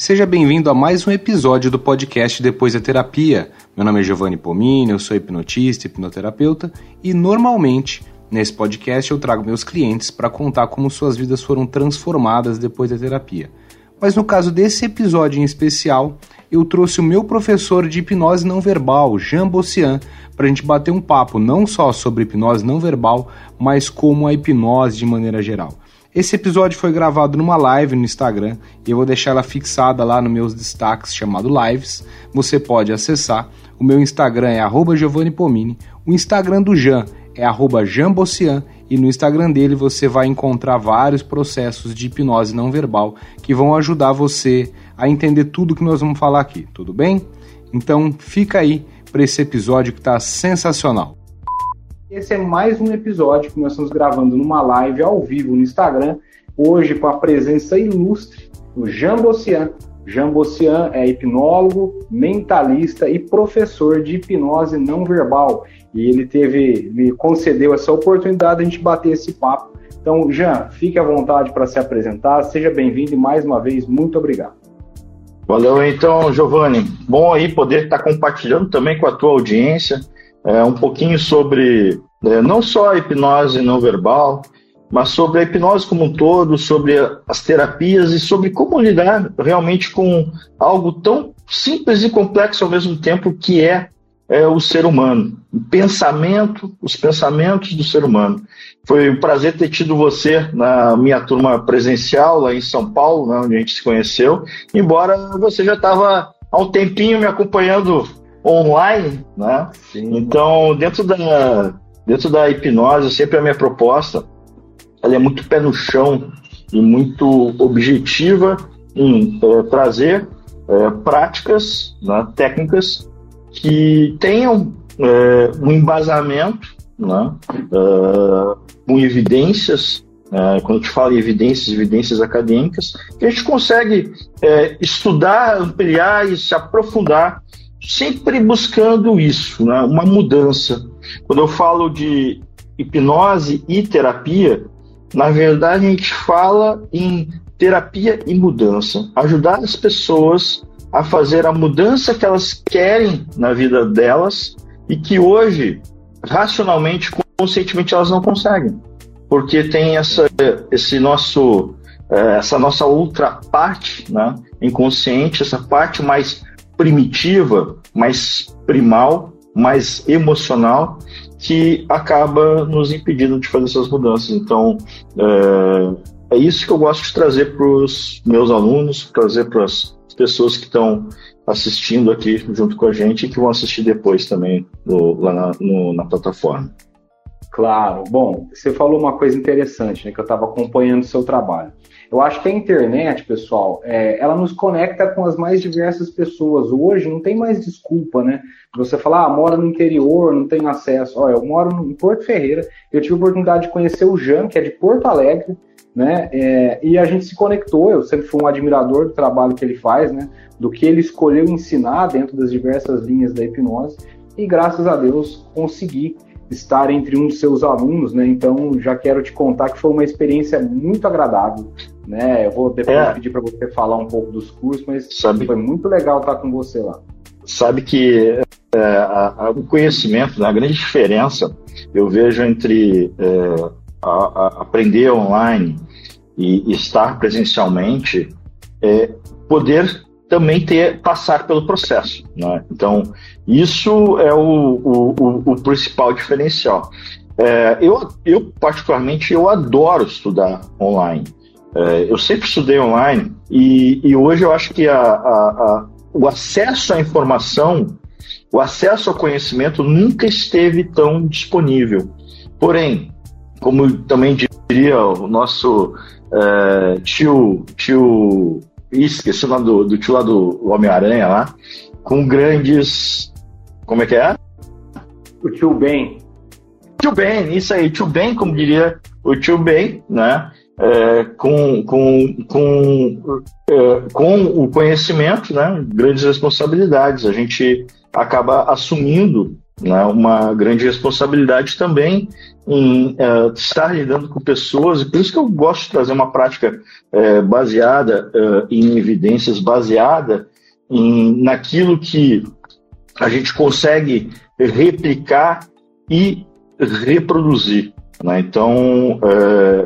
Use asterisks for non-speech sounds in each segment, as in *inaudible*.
Seja bem-vindo a mais um episódio do podcast Depois da Terapia. Meu nome é Giovanni Pomini, eu sou hipnotista hipnoterapeuta e normalmente nesse podcast eu trago meus clientes para contar como suas vidas foram transformadas depois da terapia. Mas no caso desse episódio em especial, eu trouxe o meu professor de hipnose não verbal, Jean Bossian, para a gente bater um papo não só sobre hipnose não verbal, mas como a hipnose de maneira geral. Esse episódio foi gravado numa live no Instagram e eu vou deixar ela fixada lá nos meus destaques chamado Lives. Você pode acessar. O meu Instagram é Giovanni Pomini, o Instagram do Jean é @janbossian e no Instagram dele você vai encontrar vários processos de hipnose não verbal que vão ajudar você a entender tudo que nós vamos falar aqui, tudo bem? Então fica aí para esse episódio que está sensacional. Esse é mais um episódio que nós estamos gravando numa live ao vivo no Instagram, hoje com a presença ilustre do Jean Bossian. Jean Bossian é hipnólogo, mentalista e professor de hipnose não verbal. E ele teve, me concedeu essa oportunidade de a gente bater esse papo. Então, Jean, fique à vontade para se apresentar. Seja bem-vindo e mais uma vez, muito obrigado. Valeu, então, Giovanni. Bom aí poder estar compartilhando também com a tua audiência é, um pouquinho sobre é, não só a hipnose não verbal, mas sobre a hipnose como um todo, sobre as terapias e sobre como lidar realmente com algo tão simples e complexo ao mesmo tempo que é, é o ser humano, o pensamento, os pensamentos do ser humano. Foi um prazer ter tido você na minha turma presencial lá em São Paulo, né, onde a gente se conheceu, embora você já estava há um tempinho me acompanhando online, né? Sim. Então, dentro da, dentro da hipnose, sempre a minha proposta, ela é muito pé no chão e muito objetiva em é, trazer é, práticas, né, técnicas que tenham é, um embasamento, né, com evidências é, quando a gente fala em evidências, evidências acadêmicas, que a gente consegue é, estudar, ampliar e se aprofundar sempre buscando isso, né? uma mudança. Quando eu falo de hipnose e terapia, na verdade a gente fala em terapia e mudança, ajudar as pessoas a fazer a mudança que elas querem na vida delas e que hoje, racionalmente, conscientemente, elas não conseguem, porque tem essa, esse nosso, eh, essa nossa outra parte, né, inconsciente, essa parte mais primitiva, mais primal, mais emocional, que acaba nos impedindo de fazer essas mudanças. Então, é, é isso que eu gosto de trazer para os meus alunos, trazer para as pessoas que estão assistindo aqui junto com a gente e que vão assistir depois também no, lá na, no, na plataforma. Claro. Bom, você falou uma coisa interessante, né, que eu estava acompanhando o seu trabalho. Eu acho que a internet, pessoal, é, ela nos conecta com as mais diversas pessoas. Hoje não tem mais desculpa, né? Você falar, ah, mora no interior, não tenho acesso. Olha, eu moro em Porto Ferreira, eu tive a oportunidade de conhecer o Jean, que é de Porto Alegre, né? É, e a gente se conectou. Eu sempre fui um admirador do trabalho que ele faz, né? Do que ele escolheu ensinar dentro das diversas linhas da hipnose. E graças a Deus consegui estar entre um de seus alunos, né? Então já quero te contar que foi uma experiência muito agradável, né? Eu vou depois é. pedir para você falar um pouco dos cursos, mas Sabe... foi muito legal estar com você lá. Sabe que é, a, a, o conhecimento, né, a grande diferença eu vejo entre é, a, aprender online e, estar presencialmente é poder também ter passar pelo processo. Né? Então, isso é o, o, o, o principal diferencial. É, eu, eu, particularmente, eu adoro estudar online. É, eu sempre estudei online e, e hoje eu acho que a, a, a, o acesso à informação, o acesso ao conhecimento nunca esteve tão disponível. Porém, como também diria o nosso é, tio, tio esqueci o nome do, do tio lá do Homem-Aranha lá, com grandes. Como é que é? O tio Ben. Tio Ben, isso aí, tio Ben, como diria o tio Ben, né? É, com, com, com, é, com o conhecimento, né? Grandes responsabilidades. A gente acaba assumindo né, uma grande responsabilidade também em uh, estar lidando com pessoas, e por isso que eu gosto de trazer uma prática uh, baseada uh, em evidências, baseada em, naquilo que a gente consegue replicar e reproduzir. Né? Então,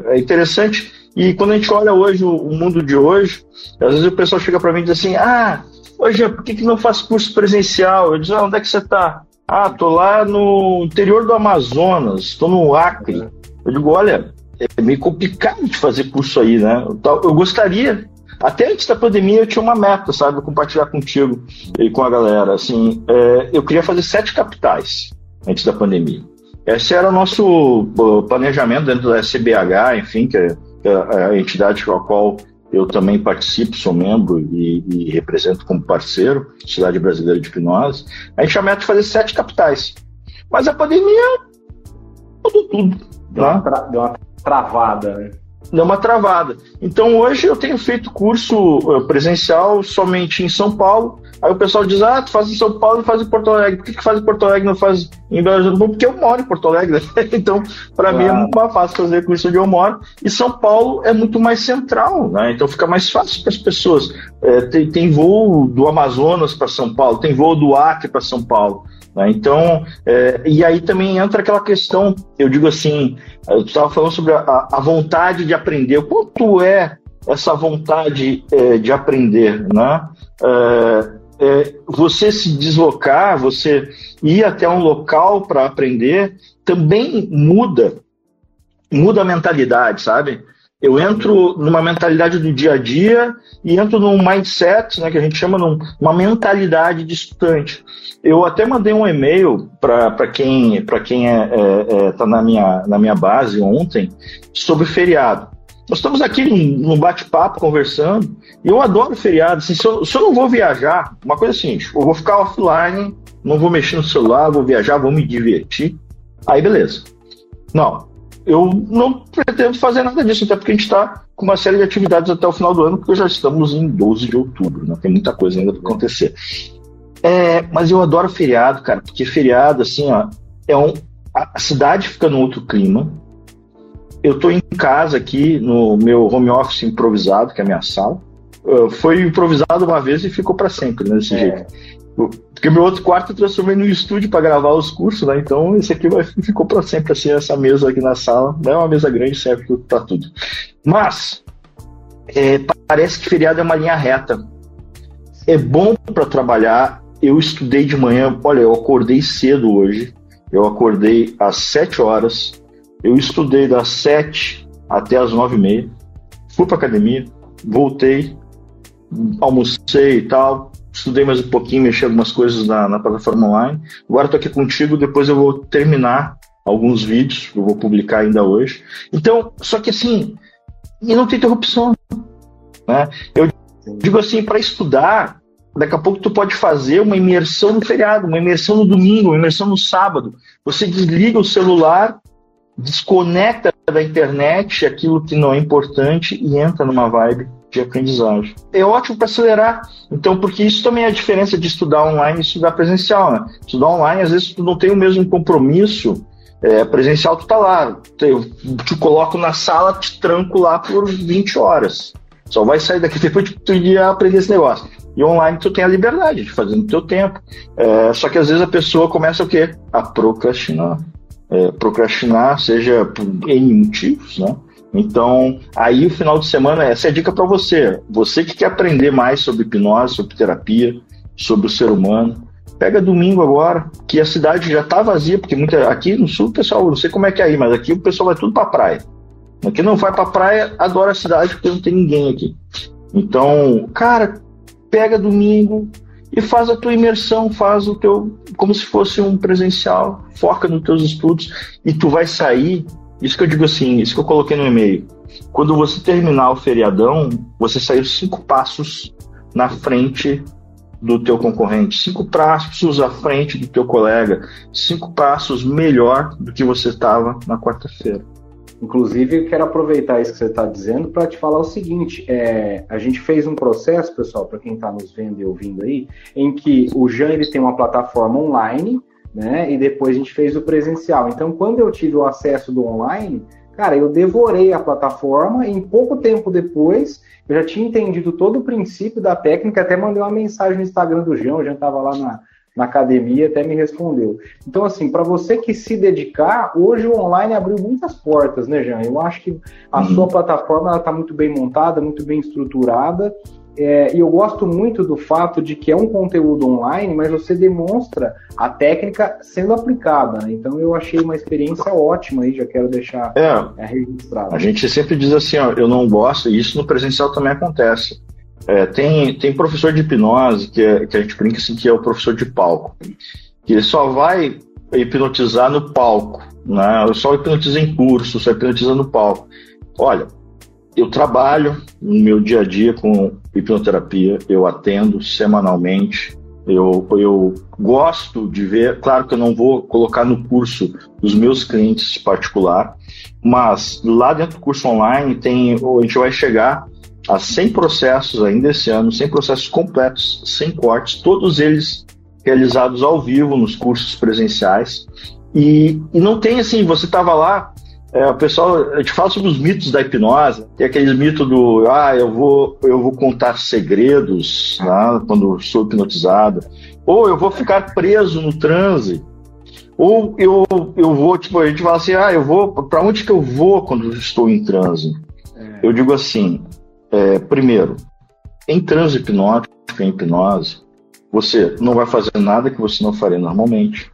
é interessante. E quando a gente olha hoje o, o mundo de hoje, às vezes o pessoal chega para mim e diz assim: Ah, hoje por que, que não faz curso presencial? Eu digo: ah, onde é que você está? Ah, tô lá no interior do Amazonas, estou no Acre. Eu digo: Olha, é meio complicado de fazer curso aí, né? Eu gostaria. Até antes da pandemia eu tinha uma meta, sabe? compartilhar contigo e com a galera. Assim, é, eu queria fazer sete capitais antes da pandemia. Esse era o nosso planejamento dentro da SBH, enfim, que é, é a entidade com a qual eu também participo, sou membro e, e, represento como parceiro, Cidade Brasileira de Hipnose. A gente tinha meta de fazer sete capitais. Mas a pandemia mudou tudo. Deu, uma, tra deu uma travada, né? Deu uma travada. Então hoje eu tenho feito curso eh, presencial somente em São Paulo Aí o pessoal diz, ah, tu faz em São Paulo e faz em Porto Alegre. Por que, que faz em Porto Alegre e não faz em Belo Horizonte? Porque eu moro em Porto Alegre. *laughs* então, para claro. mim é muito mais fácil fazer curso onde eu moro. E São Paulo é muito mais central, né? Então fica mais fácil para as pessoas. É, tem, tem voo do Amazonas para São Paulo, tem voo do Acre para São Paulo. Né? Então, é, e aí também entra aquela questão, eu digo assim, eu estava falando sobre a, a, vontade de aprender. O quanto é essa vontade é, de aprender, né? É, é, você se deslocar, você ir até um local para aprender, também muda, muda a mentalidade, sabe? Eu entro numa mentalidade do dia a dia e entro num mindset, né, que a gente chama numa mentalidade de estudante. Eu até mandei um e-mail para quem para quem está é, é, é, tá na, minha, na minha base ontem sobre feriado. Nós estamos aqui num bate-papo conversando e eu adoro feriado. Assim, se, eu, se, eu, não vou viajar, uma coisa assim, eu vou ficar offline, não vou mexer no celular, vou viajar, vou me divertir. Aí beleza. Não, eu não pretendo fazer nada disso, até porque a gente está com uma série de atividades até o final do ano, porque já estamos em 12 de outubro, né? tem muita coisa ainda para acontecer. É, mas eu adoro feriado, cara, porque feriado, assim, ó, é um, a cidade fica num outro clima, eu estou em casa aqui, no meu home office improvisado, que é a minha sala. Uh, foi improvisado uma vez e ficou para sempre, né, desse é. jeito. Porque meu outro quarto eu transformei no estúdio para gravar os cursos, né? Então esse aqui vai, ficou para sempre assim, essa mesa aqui na sala. Não é uma mesa grande, serve para tudo. Mas é, parece que feriado é uma linha reta. É bom para trabalhar. Eu estudei de manhã, olha, eu acordei cedo hoje. Eu acordei às 7 horas, eu estudei das sete até as nove e meia, fui para academia, voltei, almocei e tal, estudei mais um pouquinho, mexi algumas coisas na, na plataforma online. Agora estou aqui contigo, depois eu vou terminar alguns vídeos que eu vou publicar ainda hoje. Então, só que assim, e não tem interrupção. Né? Eu digo assim, para estudar, daqui a pouco tu pode fazer uma imersão no feriado, uma imersão no domingo, uma imersão no sábado. Você desliga o celular desconecta da internet aquilo que não é importante e entra numa vibe de aprendizagem. É ótimo para acelerar. Então, porque isso também é a diferença de estudar online e estudar presencial. Né? Estudar online, às vezes, tu não tem o mesmo compromisso. É, presencial, tu tá lá. Eu te coloco na sala, te tranco lá por 20 horas. Só vai sair daqui *laughs* depois de tu ir aprender esse negócio. E online tu tem a liberdade de fazer no teu tempo. É, só que às vezes a pessoa começa o quê? A procrastinar é, procrastinar, seja por N motivos, né? Então, aí o final de semana, essa é a dica para você. Você que quer aprender mais sobre hipnose, sobre terapia, sobre o ser humano, pega domingo agora, que a cidade já está vazia, porque muita, aqui no sul, pessoal, não sei como é que é aí, mas aqui o pessoal vai tudo para praia. Aqui não vai para praia, adora a cidade porque não tem ninguém aqui. Então, cara, pega domingo, e faz a tua imersão, faz o teu como se fosse um presencial, foca nos teus estudos e tu vai sair. Isso que eu digo assim, isso que eu coloquei no e-mail. Quando você terminar o feriadão, você saiu cinco passos na frente do teu concorrente, cinco passos à frente do teu colega, cinco passos melhor do que você estava na quarta-feira. Inclusive, quero aproveitar isso que você está dizendo para te falar o seguinte: é, a gente fez um processo, pessoal, para quem está nos vendo e ouvindo aí, em que o Jean ele tem uma plataforma online né? E depois a gente fez o presencial. Então, quando eu tive o acesso do online, cara, eu devorei a plataforma e em pouco tempo depois eu já tinha entendido todo o princípio da técnica, até mandei uma mensagem no Instagram do Jean, o Jean estava lá na, na academia, até me respondeu. Então, assim, para você que se dedicar, hoje o online abriu muitas portas, né, Jean? Eu acho que a uhum. sua plataforma está muito bem montada, muito bem estruturada. É, e eu gosto muito do fato de que é um conteúdo online, mas você demonstra a técnica sendo aplicada. Né? Então eu achei uma experiência ótima aí, já quero deixar é, é registrado. A gente sempre diz assim, ó, eu não gosto, e isso no presencial também acontece. É, tem, tem professor de hipnose que, é, que a gente brinca assim que é o professor de palco, que ele só vai hipnotizar no palco, né? Eu só hipnotizo em curso, só hipnotiza no palco. Olha, eu trabalho no meu dia a dia com hipnoterapia, eu atendo semanalmente, eu, eu gosto de ver, claro que eu não vou colocar no curso dos meus clientes particular, mas lá dentro do curso online tem, a gente vai chegar a 100 processos ainda esse ano, 100 processos completos, sem cortes, todos eles realizados ao vivo nos cursos presenciais. E, e não tem assim, você estava lá, é, o pessoal, a gente fala sobre os mitos da hipnose, tem aqueles mitos do, ah, eu vou, eu vou contar segredos né, quando sou hipnotizado, ou eu vou ficar preso no transe, ou eu, eu vou, tipo, a gente fala assim, ah, eu vou, para onde que eu vou quando estou em transe? É. Eu digo assim, é, primeiro, em transe hipnótico, em hipnose, você não vai fazer nada que você não faria normalmente.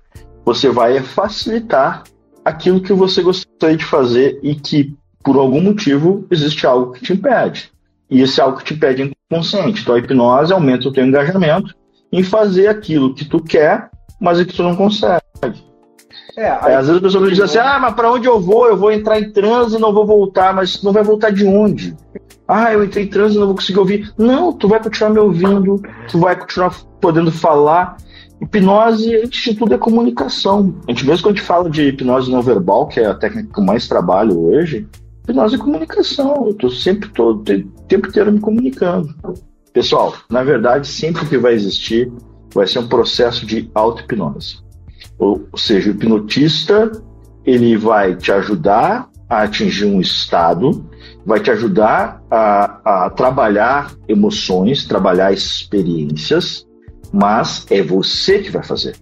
Você vai facilitar aquilo que você gostaria de fazer e que, por algum motivo, existe algo que te impede. E esse algo que te impede é inconsciente. Então, a hipnose aumenta o teu engajamento em fazer aquilo que tu quer, mas que tu não consegue. É, é, às vezes a pessoa diz assim: ah, mas para onde eu vou? Eu vou entrar em transe e não vou voltar, mas não vai voltar de onde? Ah, eu entrei em transe e não vou conseguir ouvir. Não, tu vai continuar me ouvindo, tu vai continuar podendo falar. Hipnose, antes de tudo, é comunicação. A gente, mesmo quando a gente fala de hipnose não verbal, que é a técnica que eu mais trabalho hoje, hipnose é comunicação. Eu tô sempre, tô, o tempo inteiro me comunicando. Pessoal, na verdade, sempre que vai existir, vai ser um processo de auto-hipnose. Ou seja, o hipnotista, ele vai te ajudar a atingir um estado vai te ajudar a, a trabalhar emoções, trabalhar experiências, mas é você que vai fazer.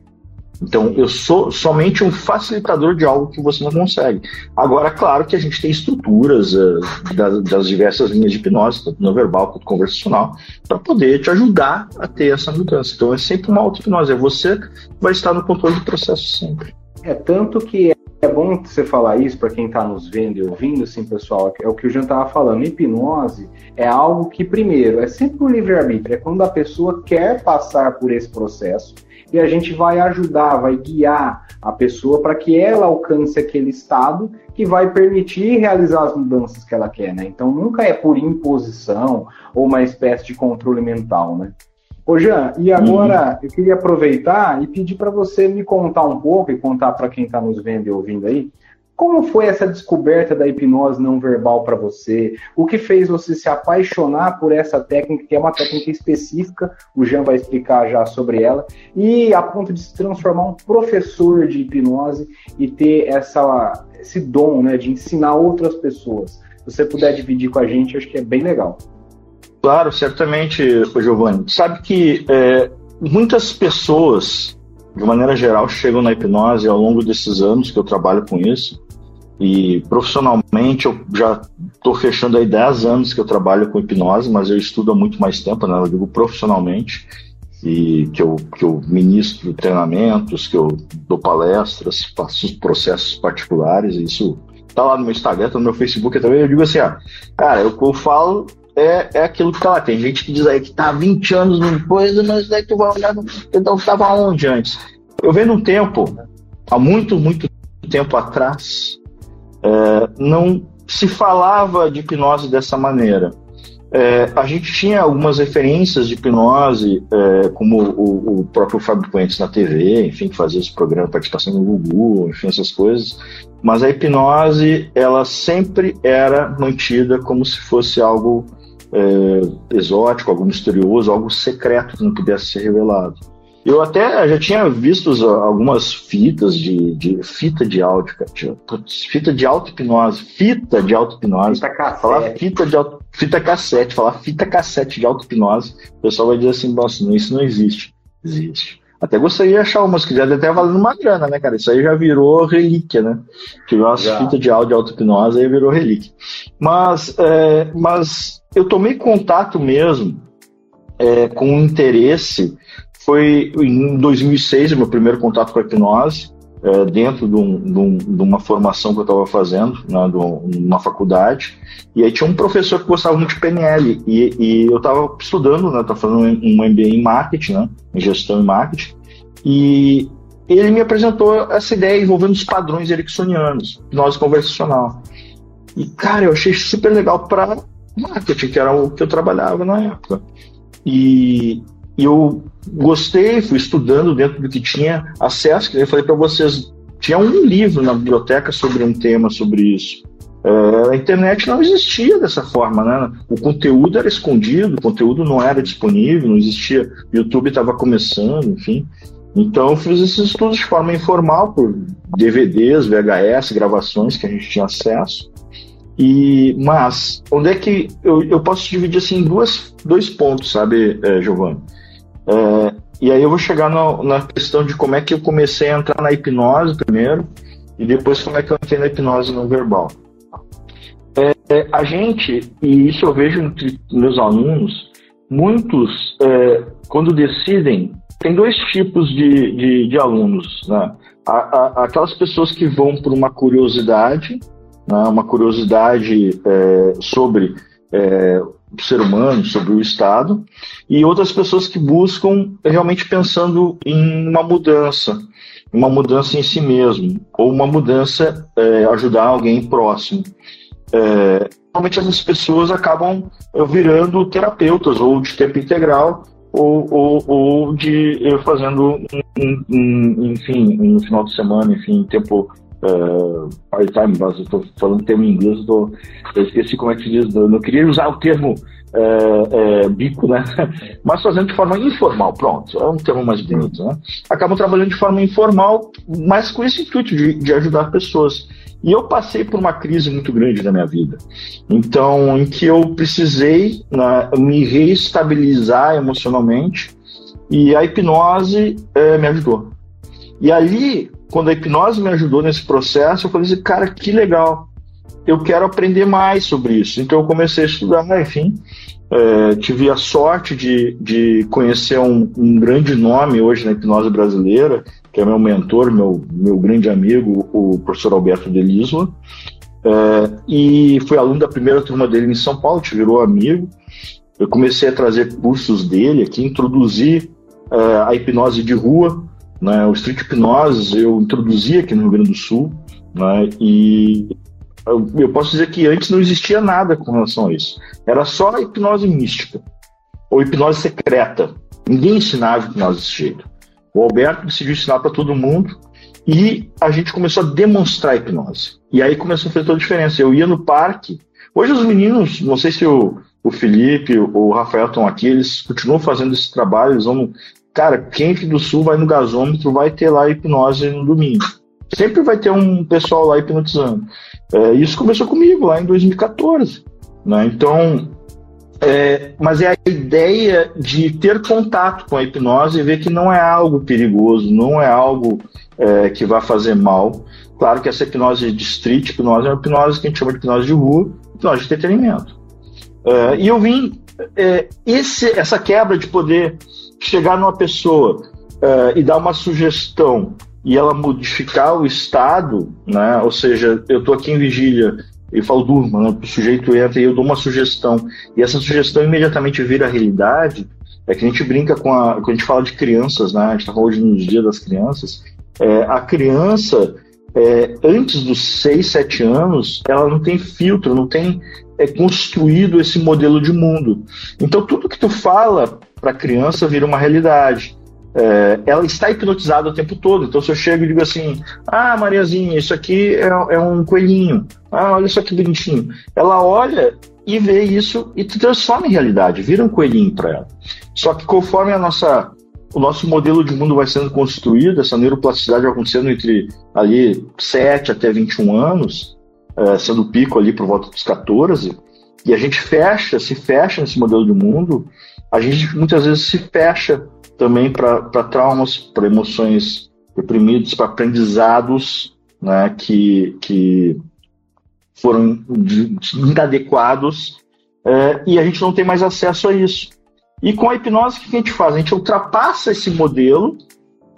Então, eu sou somente um facilitador de algo que você não consegue. Agora, claro que a gente tem estruturas uh, das, das, diversas linhas de hipnose, tanto no verbal quanto conversacional, para poder te ajudar a ter essa mudança. Então, é sempre uma auto-hipnose. É você que vai estar no controle do processo sempre. É tanto que é bom você falar isso para quem está nos vendo e ouvindo, assim, pessoal. É o que o Jean estava falando. Hipnose é algo que, primeiro, é sempre o livre-arbítrio. É quando a pessoa quer passar por esse processo e a gente vai ajudar, vai guiar a pessoa para que ela alcance aquele estado que vai permitir realizar as mudanças que ela quer, né? Então nunca é por imposição ou uma espécie de controle mental, né? Ô Jean, e agora uhum. eu queria aproveitar e pedir para você me contar um pouco e contar para quem está nos vendo e ouvindo aí, como foi essa descoberta da hipnose não verbal para você? O que fez você se apaixonar por essa técnica, que é uma técnica específica, o Jean vai explicar já sobre ela, e a ponto de se transformar um professor de hipnose e ter essa, esse dom né, de ensinar outras pessoas. Se você puder dividir com a gente, acho que é bem legal. Claro, certamente, Giovanni. Sabe que é, muitas pessoas, de maneira geral, chegam na hipnose ao longo desses anos que eu trabalho com isso. E profissionalmente eu já estou fechando aí 10 anos que eu trabalho com hipnose, mas eu estudo há muito mais tempo, né? Eu digo profissionalmente, e que eu, que eu ministro treinamentos, que eu dou palestras, faço processos particulares, isso tá lá no meu Instagram, tá no meu Facebook também. Eu digo assim, ah, cara, eu, eu falo é, é aquilo que tá lá. Tem gente que diz aí que tá 20 anos no coisa, mas daí tu vai olhar, então tava onde antes? Eu venho num tempo, há muito, muito tempo atrás, é, não se falava de hipnose dessa maneira. É, a gente tinha algumas referências de hipnose, é, como o, o, próprio Fábio Puentes na TV, enfim, que fazia esse programa, participação no Google, enfim, essas coisas. Mas a hipnose, ela sempre era mantida como se fosse algo é, exótico, algo misterioso, algo secreto que não pudesse ser revelado. Eu até já tinha visto algumas fitas de, de fita de áudio, cara. Fita de auto-hipnose. Fita de auto-hipnose. Fita cassete. Falar fita de auto, fita cassete. Falar fita cassete de auto-hipnose. O pessoal vai dizer assim, nossa, isso não existe. Existe. Até gostaria de achar uma, se quiser, até valendo uma grana, né, cara? Isso aí já virou relíquia, né? Tive umas fitas de áudio auto-hipnose, aí virou relíquia. Mas, é, mas eu tomei contato mesmo é, com interesse foi em 2006 o meu primeiro contato com a hipnose, é, dentro de, um, de, um, de, uma formação que eu estava fazendo, né, de uma faculdade. E aí tinha um professor que gostava muito de PNL. E, e eu estava estudando, né, estava fazendo um MBA em marketing, né, em gestão e marketing. E ele me apresentou essa ideia envolvendo os padrões ericksonianos, hipnose conversacional. E, cara, eu achei super legal para marketing, que era o que eu trabalhava na época. E eu gostei, fui estudando dentro do que tinha acesso, que eu falei para vocês, tinha um livro na biblioteca sobre um tema sobre isso. É, a internet não existia dessa forma, né? O conteúdo era escondido, o conteúdo não era disponível, não existia. O YouTube estava começando, enfim. Então eu fiz esses estudos de forma informal, por DVDs, VHS, gravações que a gente tinha acesso. E, mas, onde é que eu, eu posso dividir assim em duas, dois pontos, sabe, é, Giovanni? É, e aí eu vou chegar no, na questão de como é que eu comecei a entrar na hipnose primeiro e depois como é que eu entrei na hipnose não verbal. É, é, a gente, e isso eu vejo entre meus alunos, muitos, é, quando decidem, tem dois tipos de, de, de alunos. Né? Aquelas pessoas que vão por uma curiosidade, né? uma curiosidade é, sobre é, ser humano, sobre o Estado, e outras pessoas que buscam realmente pensando em uma mudança, uma mudança em si mesmo, ou uma mudança, é, ajudar alguém próximo. É, normalmente essas pessoas acabam é, virando terapeutas, ou de tempo integral, ou, ou, ou de fazendo, um, um, enfim, no final de semana, enfim, tempo uh, part-time, eu estou falando termo em inglês, tô, eu esqueci como é que se diz, eu não queria usar o termo uh, uh, bico, né? *laughs* Mas fazendo de forma informal, pronto, é um termo mais bonito, né? Acabam trabalhando de forma informal, mas com esse intuito de, de ajudar pessoas. E eu passei por uma crise muito grande na minha vida. Então, em que eu precisei né, me reestabilizar emocionalmente e a hipnose me ajudou. E ali, quando a hipnose me ajudou nesse processo, eu falei assim, cara, que legal. Eu quero aprender mais sobre isso. Então eu comecei a estudar, enfim. É, tive a sorte de, de conhecer um, um, grande nome hoje na hipnose brasileira, que é meu mentor, meu, meu grande amigo, o professor Alberto Delisla. É, e fui aluno da primeira turma dele em São Paulo, te virou amigo. Eu comecei a trazer cursos dele aqui, introduzi é, a hipnose de rua, né? O street hipnose eu introduzi aqui no Rio Grande do Sul, né? e eu, eu posso dizer que antes não existia nada com relação a isso. Era só a hipnose mística, ou hipnose secreta. Ninguém ensinava hipnose desse jeito. O Alberto decidiu ensinar para todo mundo e a gente começou a demonstrar a hipnose. E aí começou a fazer toda a diferença. Eu ia no parque. Hoje os meninos, não sei se o, o Felipe o Rafael estão aqui, eles continuam fazendo esse trabalho, eles vão Cara, quem aqui do Sul vai no gasômetro vai ter lá hipnose no domingo. Sempre vai ter um pessoal lá hipnotizando. É, isso começou comigo lá em 2014. Né? Então, é, mas é a ideia de ter contato com a hipnose e ver que não é algo perigoso, não é algo é, que vai fazer mal. Claro que essa hipnose de street, hipnose é uma hipnose que a gente chama de hipnose de rua, hipnose de entretenimento. É, e eu vim, é, esse, essa quebra de poder chegar numa pessoa uh, e dar uma sugestão e ela modificar o estado, né? Ou seja, eu estou aqui em vigília e falo durma, né? o sujeito entra e eu dou uma sugestão e essa sugestão imediatamente vira realidade. É que a gente brinca com a, quando a gente fala de crianças, né? A gente está hoje nos dias das crianças. É, a criança é, antes dos 6, 7 anos, ela não tem filtro, não tem é, construído esse modelo de mundo. Então, tudo que tu fala para a criança vira uma realidade. É, ela está hipnotizada o tempo todo. Então, se eu chego e digo assim: Ah, Mariazinha, isso aqui é, é um coelhinho. Ah, olha só que bonitinho. Ela olha e vê isso e transforma em realidade, vira um coelhinho para ela. Só que conforme a nossa o nosso modelo de mundo vai sendo construído, essa neuroplasticidade vai acontecendo entre ali 7 até 21 anos, sendo o pico ali por volta dos 14, e a gente fecha, se fecha nesse modelo de mundo, a gente muitas vezes se fecha também para traumas, para emoções reprimidas, para aprendizados né, que, que foram inadequados é, e a gente não tem mais acesso a isso. E com a hipnose, o que a gente faz? A gente ultrapassa esse modelo,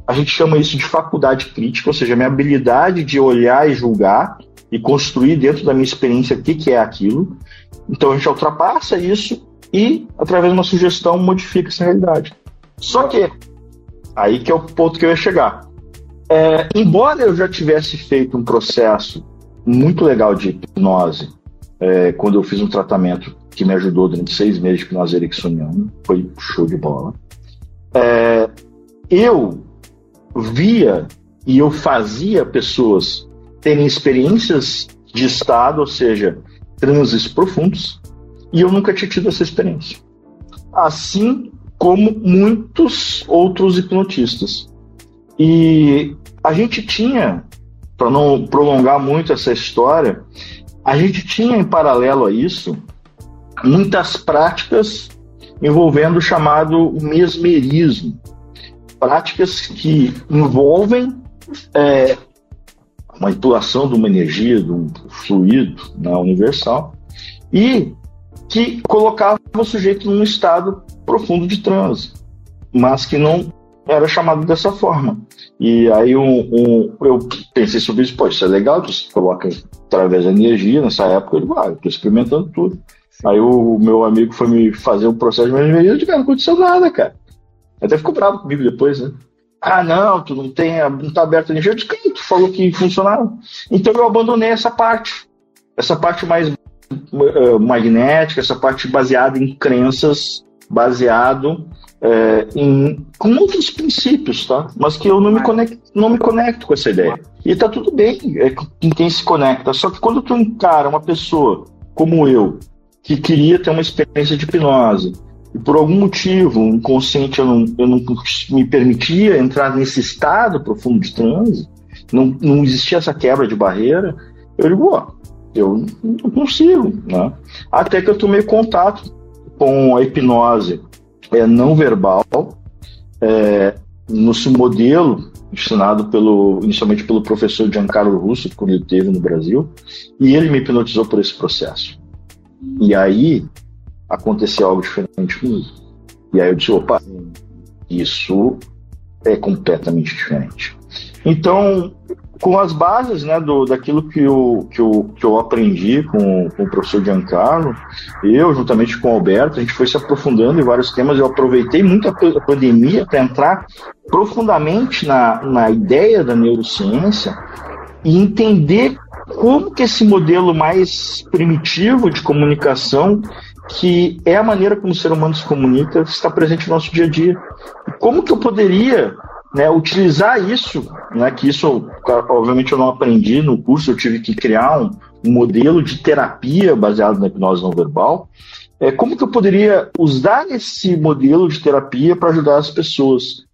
a gente chama isso de faculdade crítica, ou seja, a minha habilidade de olhar e julgar e construir dentro da minha experiência o que, que é aquilo. Então a gente ultrapassa isso e, através de uma sugestão, modifica essa realidade. Só que, aí que é o ponto que eu ia chegar. É, embora eu já tivesse feito um processo muito legal de hipnose, é, quando eu fiz um tratamento que me ajudou durante seis meses de hipnose ericksoniana, foi show de bola. É, eu via e eu fazia pessoas terem experiências de estado, ou seja, transes profundos, e eu nunca tinha tido essa experiência. Assim como muitos outros hipnotistas. E a gente tinha, para não prolongar muito essa história, a gente tinha em paralelo a isso muitas práticas envolvendo o chamado mesmerismo. Práticas que envolvem é, manipulação de uma energia, de um fluido na universal, e que colocava o sujeito num estado profundo de transe, mas que não era chamado dessa forma. E aí um, um, eu pensei sobre isso, pô, isso é legal, você coloca através da energia, nessa época eu digo, ah, eu estou experimentando tudo. Aí o meu amigo foi me fazer um processo de mesmerismo, eu digo, não aconteceu nada, cara. Até ficou bravo comigo depois, né? Ah, não, tu não tem, não tá aberto. Eu disse, tu falou que funcionava. Então eu abandonei essa parte. Essa parte mais uh, magnética, essa parte baseada em crenças, baseado é, em, com outros princípios, tá? Mas que eu não me, conecto, não me conecto com essa ideia. E tá tudo bem é, quem se conecta. Só que quando tu encara uma pessoa como eu, que queria ter uma experiência de hipnose, e por algum motivo inconsciente eu não, eu não me permitia entrar nesse estado profundo de transe, não, não existia essa quebra de barreira, eu digo, ó, eu não consigo, né? Até que eu tomei contato com a hipnose é, não verbal, é, no modelo ensinado pelo, inicialmente pelo professor Giancarlo Russo, que ele teve no Brasil, e ele me hipnotizou por esse processo. E aí aconteceu algo diferente comigo. E aí eu disse, opa, isso é completamente diferente. Então, com as bases né, do, daquilo que eu, que, eu, que eu aprendi com, com o professor Giancarlo, eu, juntamente com o Alberto, a gente foi se aprofundando em vários temas. Eu aproveitei muito a pandemia para entrar profundamente na, na ideia da neurociência e entender como que esse modelo mais primitivo de comunicação, que é a maneira como o ser humano se comunica, está presente no nosso dia a dia. Como que eu poderia né, utilizar isso, né, que isso obviamente eu não aprendi no curso, eu tive que criar um, um modelo de terapia baseado na hipnose não verbal. É, como que eu poderia usar esse modelo de terapia para ajudar as pessoas?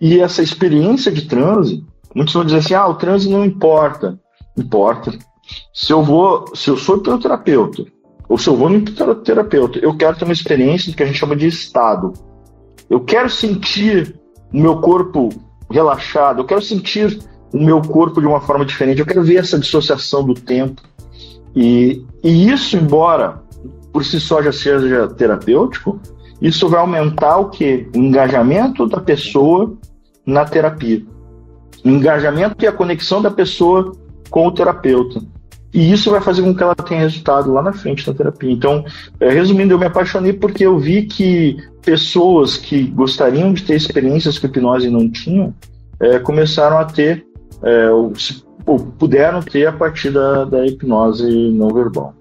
E essa experiência de transe, muitos vão dizer assim, ah, o transe não importa. Importa. Se eu vou, se eu sou hipnoterapeuta, ou se eu vou no hipnoterapeuta, eu quero ter uma experiência do que a gente chama de estado. Eu quero sentir o meu corpo relaxado, eu quero sentir o meu corpo de uma forma diferente, eu quero ver essa dissociação do tempo. E, e isso, embora por si só já seja terapêutico, isso vai aumentar o que? O engajamento da pessoa na terapia. O engajamento e a conexão da pessoa com o terapeuta. E isso vai fazer com que ela tenha resultado lá na frente na terapia. Então, é, resumindo, eu me apaixonei porque eu vi que pessoas que gostariam de ter experiências que a hipnose não tinham é, começaram a ter, é, ou, ou, puderam ter a partir da, da hipnose não verbal.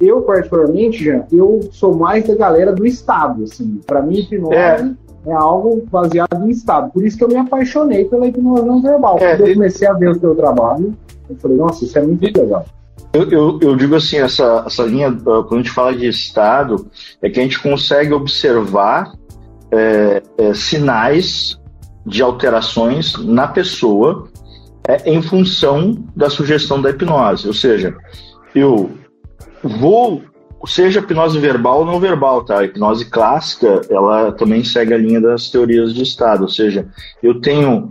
Eu, particularmente, Jean, eu sou mais da galera do estado, assim. Para mim, hipnose é. é. algo baseado em estado. Por isso que eu me apaixonei pela hipnose não verbal. É, Quando eu comecei a ver o seu trabalho, eu falei, nossa, isso é muito legal. Eu, eu, eu, digo assim, essa, essa linha, quando a gente fala de estado, é que a gente consegue observar é, é, sinais de alterações na pessoa é, em função da sugestão da hipnose. Ou seja, eu vou, seja hipnose verbal ou não verbal, tá? A hipnose clássica, ela também segue a linha das teorias de estado. Ou seja, eu tenho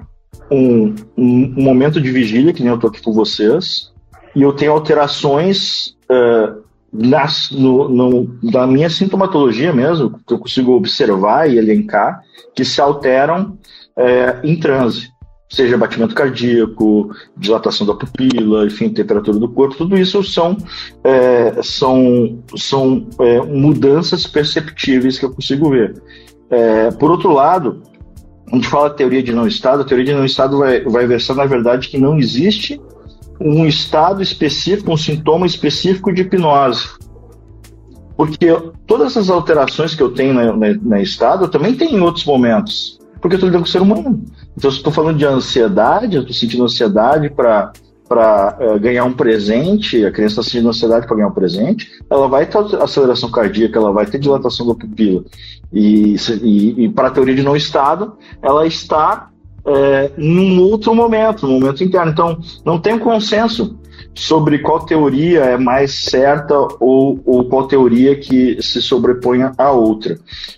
um, um, um momento de vigília, que nem eu estou aqui com vocês, e eu tenho alterações uh, nas, no, no, na minha sintomatologia mesmo, que eu consigo observar e elencar, que se alteram é, em transe. Seja batimento cardíaco, dilatação da pupila, enfim, temperatura do corpo, tudo isso são, é, são, são é, mudanças perceptíveis que eu consigo ver. Por outro lado, a gente fala teoria de não estado, a teoria de não estado vai, vai versar, na verdade, que não existe um estado específico, um sintoma específico de hipnose. Porque todas essas alterações que eu tenho na, na, na estado, eu também tenho em outros momentos. Porque eu estou lidando com o ser humano. Então, se estou falando de ansiedade, eu estou sentindo ansiedade para para eh, ganhar um presente, a criança está sentindo ansiedade para ganhar um presente, ela vai ter aceleração cardíaca, ela vai ter dilatação da pupila. E, e, e para a teoria de não estado, ela está é, num outro momento, num momento interno. Então, não tem um consenso sobre qual teoria é mais certa ou, ou qual teoria que se sobreponha à outra.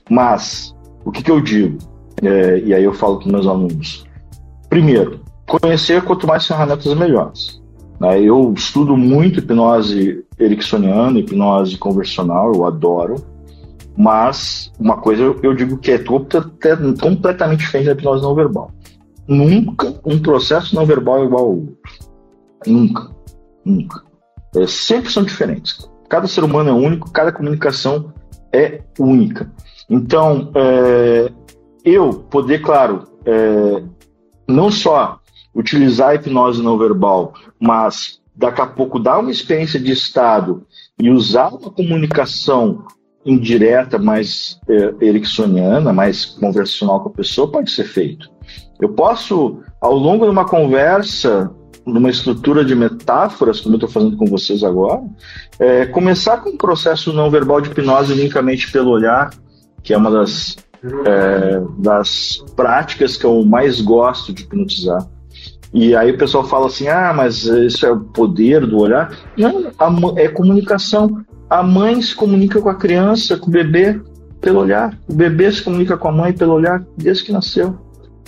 Mas, o que, que eu digo? É, e aí eu falo para meus alunos. Primeiro, conhecer quanto mais ferramentas melhores. Né? Eu estudo muito hipnose ericksoniana, hipnose conversional, eu adoro. Mas uma coisa eu digo que é completamente diferente da hipnose não verbal. Nunca um processo não verbal é igual ao outro. Nunca. Nunca. É, sempre são diferentes. Cada ser humano é único, cada comunicação é única. Então, é, eu poder, claro, é, não só utilizar a hipnose não verbal, mas daqui a pouco dar uma experiência de estado e usar uma comunicação indireta, mais é, ericksoniana, mais conversacional com a pessoa, pode ser feito. Eu posso, ao longo de uma conversa, numa estrutura de metáforas, como eu estou fazendo com vocês agora, é, começar com um processo não verbal de hipnose unicamente pelo olhar, que é uma das, é, das práticas que eu mais gosto de hipnotizar. E aí o pessoal fala assim: ah, mas isso é o poder do olhar. Não, é comunicação. A mãe se comunica com a criança, com o bebê, pelo olhar. O bebê se comunica com a mãe pelo olhar desde que nasceu.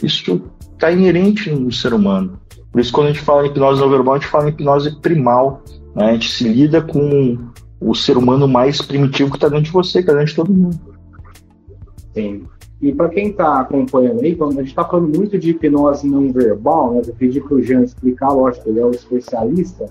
Isso está inerente no ser humano. Por isso, quando a gente fala em hipnose não verbal, a gente fala em hipnose primal. Né? A gente se lida com o ser humano mais primitivo que está dentro de você, que está dentro de todo mundo. Sim. E para quem está acompanhando aí, a gente está falando muito de hipnose não verbal, né? eu pedi para o Jean explicar, lógico, ele é o especialista,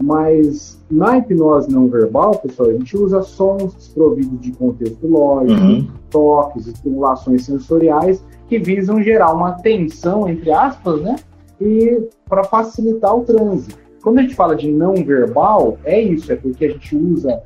mas na hipnose não verbal, pessoal, a gente usa sons desprovidos de contexto lógico, uhum. toques, estimulações sensoriais que visam gerar uma tensão, entre aspas, né? E para facilitar o trânsito. Quando a gente fala de não verbal, é isso, é porque a gente usa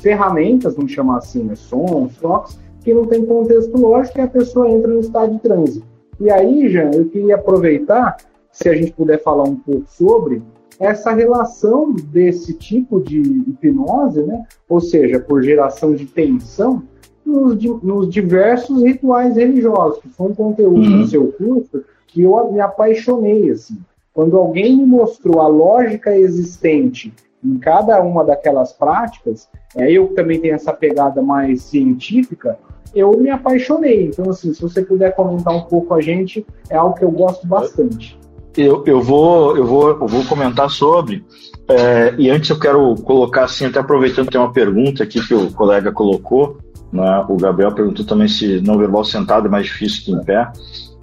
ferramentas, vamos chamar assim, né? sons, toques, que não tem contexto lógico e a pessoa entra no estado de trânsito. E aí, Jean, eu queria aproveitar, se a gente puder falar um pouco sobre essa relação desse tipo de hipnose, né? ou seja, por geração de tensão, nos, nos diversos rituais religiosos, que foi um conteúdo uhum. do seu curso que eu me apaixonei. Assim. Quando alguém me mostrou a lógica existente em cada uma daquelas práticas, é, eu também tenho essa pegada mais científica, eu me apaixonei. Então, assim, se você puder comentar um pouco com a gente, é algo que eu gosto bastante. Eu, eu, vou, eu, vou, eu vou comentar sobre. É, e antes eu quero colocar, assim, até aproveitando, tem uma pergunta aqui que o colega colocou. Né? O Gabriel perguntou também se não verbal sentado é mais difícil que em pé.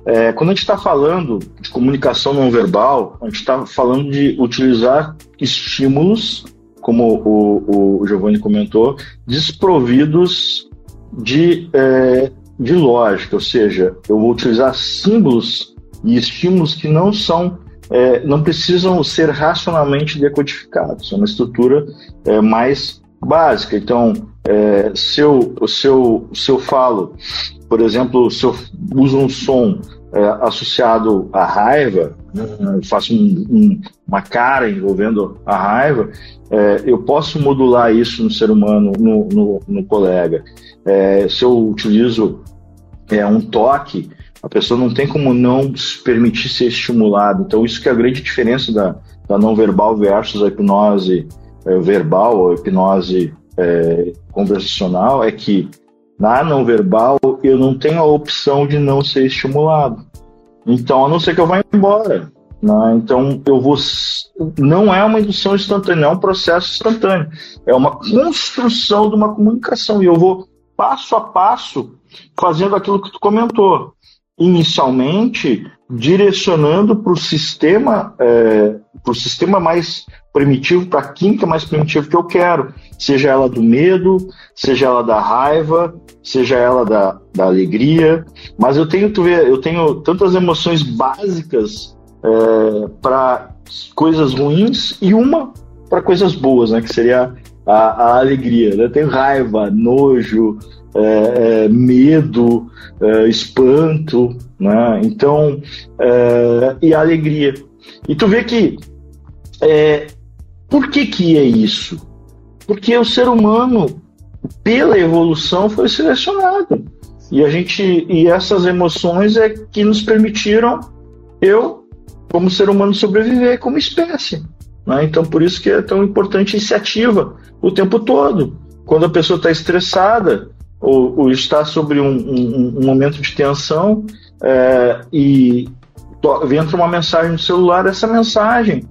É, quando a gente está falando de comunicação não verbal, a gente está falando de utilizar estímulos, como o, o Giovanni comentou, desprovidos de, é, de lógica, ou seja, eu vou utilizar símbolos e estímulos que não são é, não precisam ser racionalmente decodificados, é uma estrutura é, mais básica. Então, é, se, eu, se, eu, se eu falo, por exemplo, se eu uso um som é, associado à raiva, né, faço um, um, uma cara envolvendo a raiva, é, eu posso modular isso no ser humano, no, no, no colega. É, se eu utilizo é um toque, a pessoa não tem como não se permitir ser estimulada. Então, isso que é a grande diferença da, da não verbal versus a hipnose é, verbal ou hipnose é, conversacional é que na não verbal eu não tenho a opção de não ser estimulado. Então, a não ser que eu vá embora. Né? Então, eu vou. Não é uma indução instantânea, é um processo instantâneo. É uma construção de uma comunicação. E eu vou passo a passo fazendo aquilo que tu comentou. Inicialmente, direcionando para o sistema, é, para o sistema mais primitivo, para a química mais primitiva que eu quero, seja ela do medo, seja ela da raiva, seja ela da, da alegria. Mas eu tenho, tu vê, eu tenho tantas emoções básicas é, para coisas ruins e uma para coisas boas, né? Que seria a, a alegria. Né? Tenho raiva, nojo, é, é, medo, é, espanto, né? Então, é, e alegria. E tu vê que é, por que que é isso? Porque o ser humano, pela evolução, foi selecionado. E a gente e essas emoções é que nos permitiram eu, como ser humano, sobreviver como espécie. Né? Então, por isso que é tão importante a iniciativa o tempo todo. Quando a pessoa está estressada ou, ou, está sobre um, um, um momento de tensão é, e entra uma mensagem no celular, essa mensagem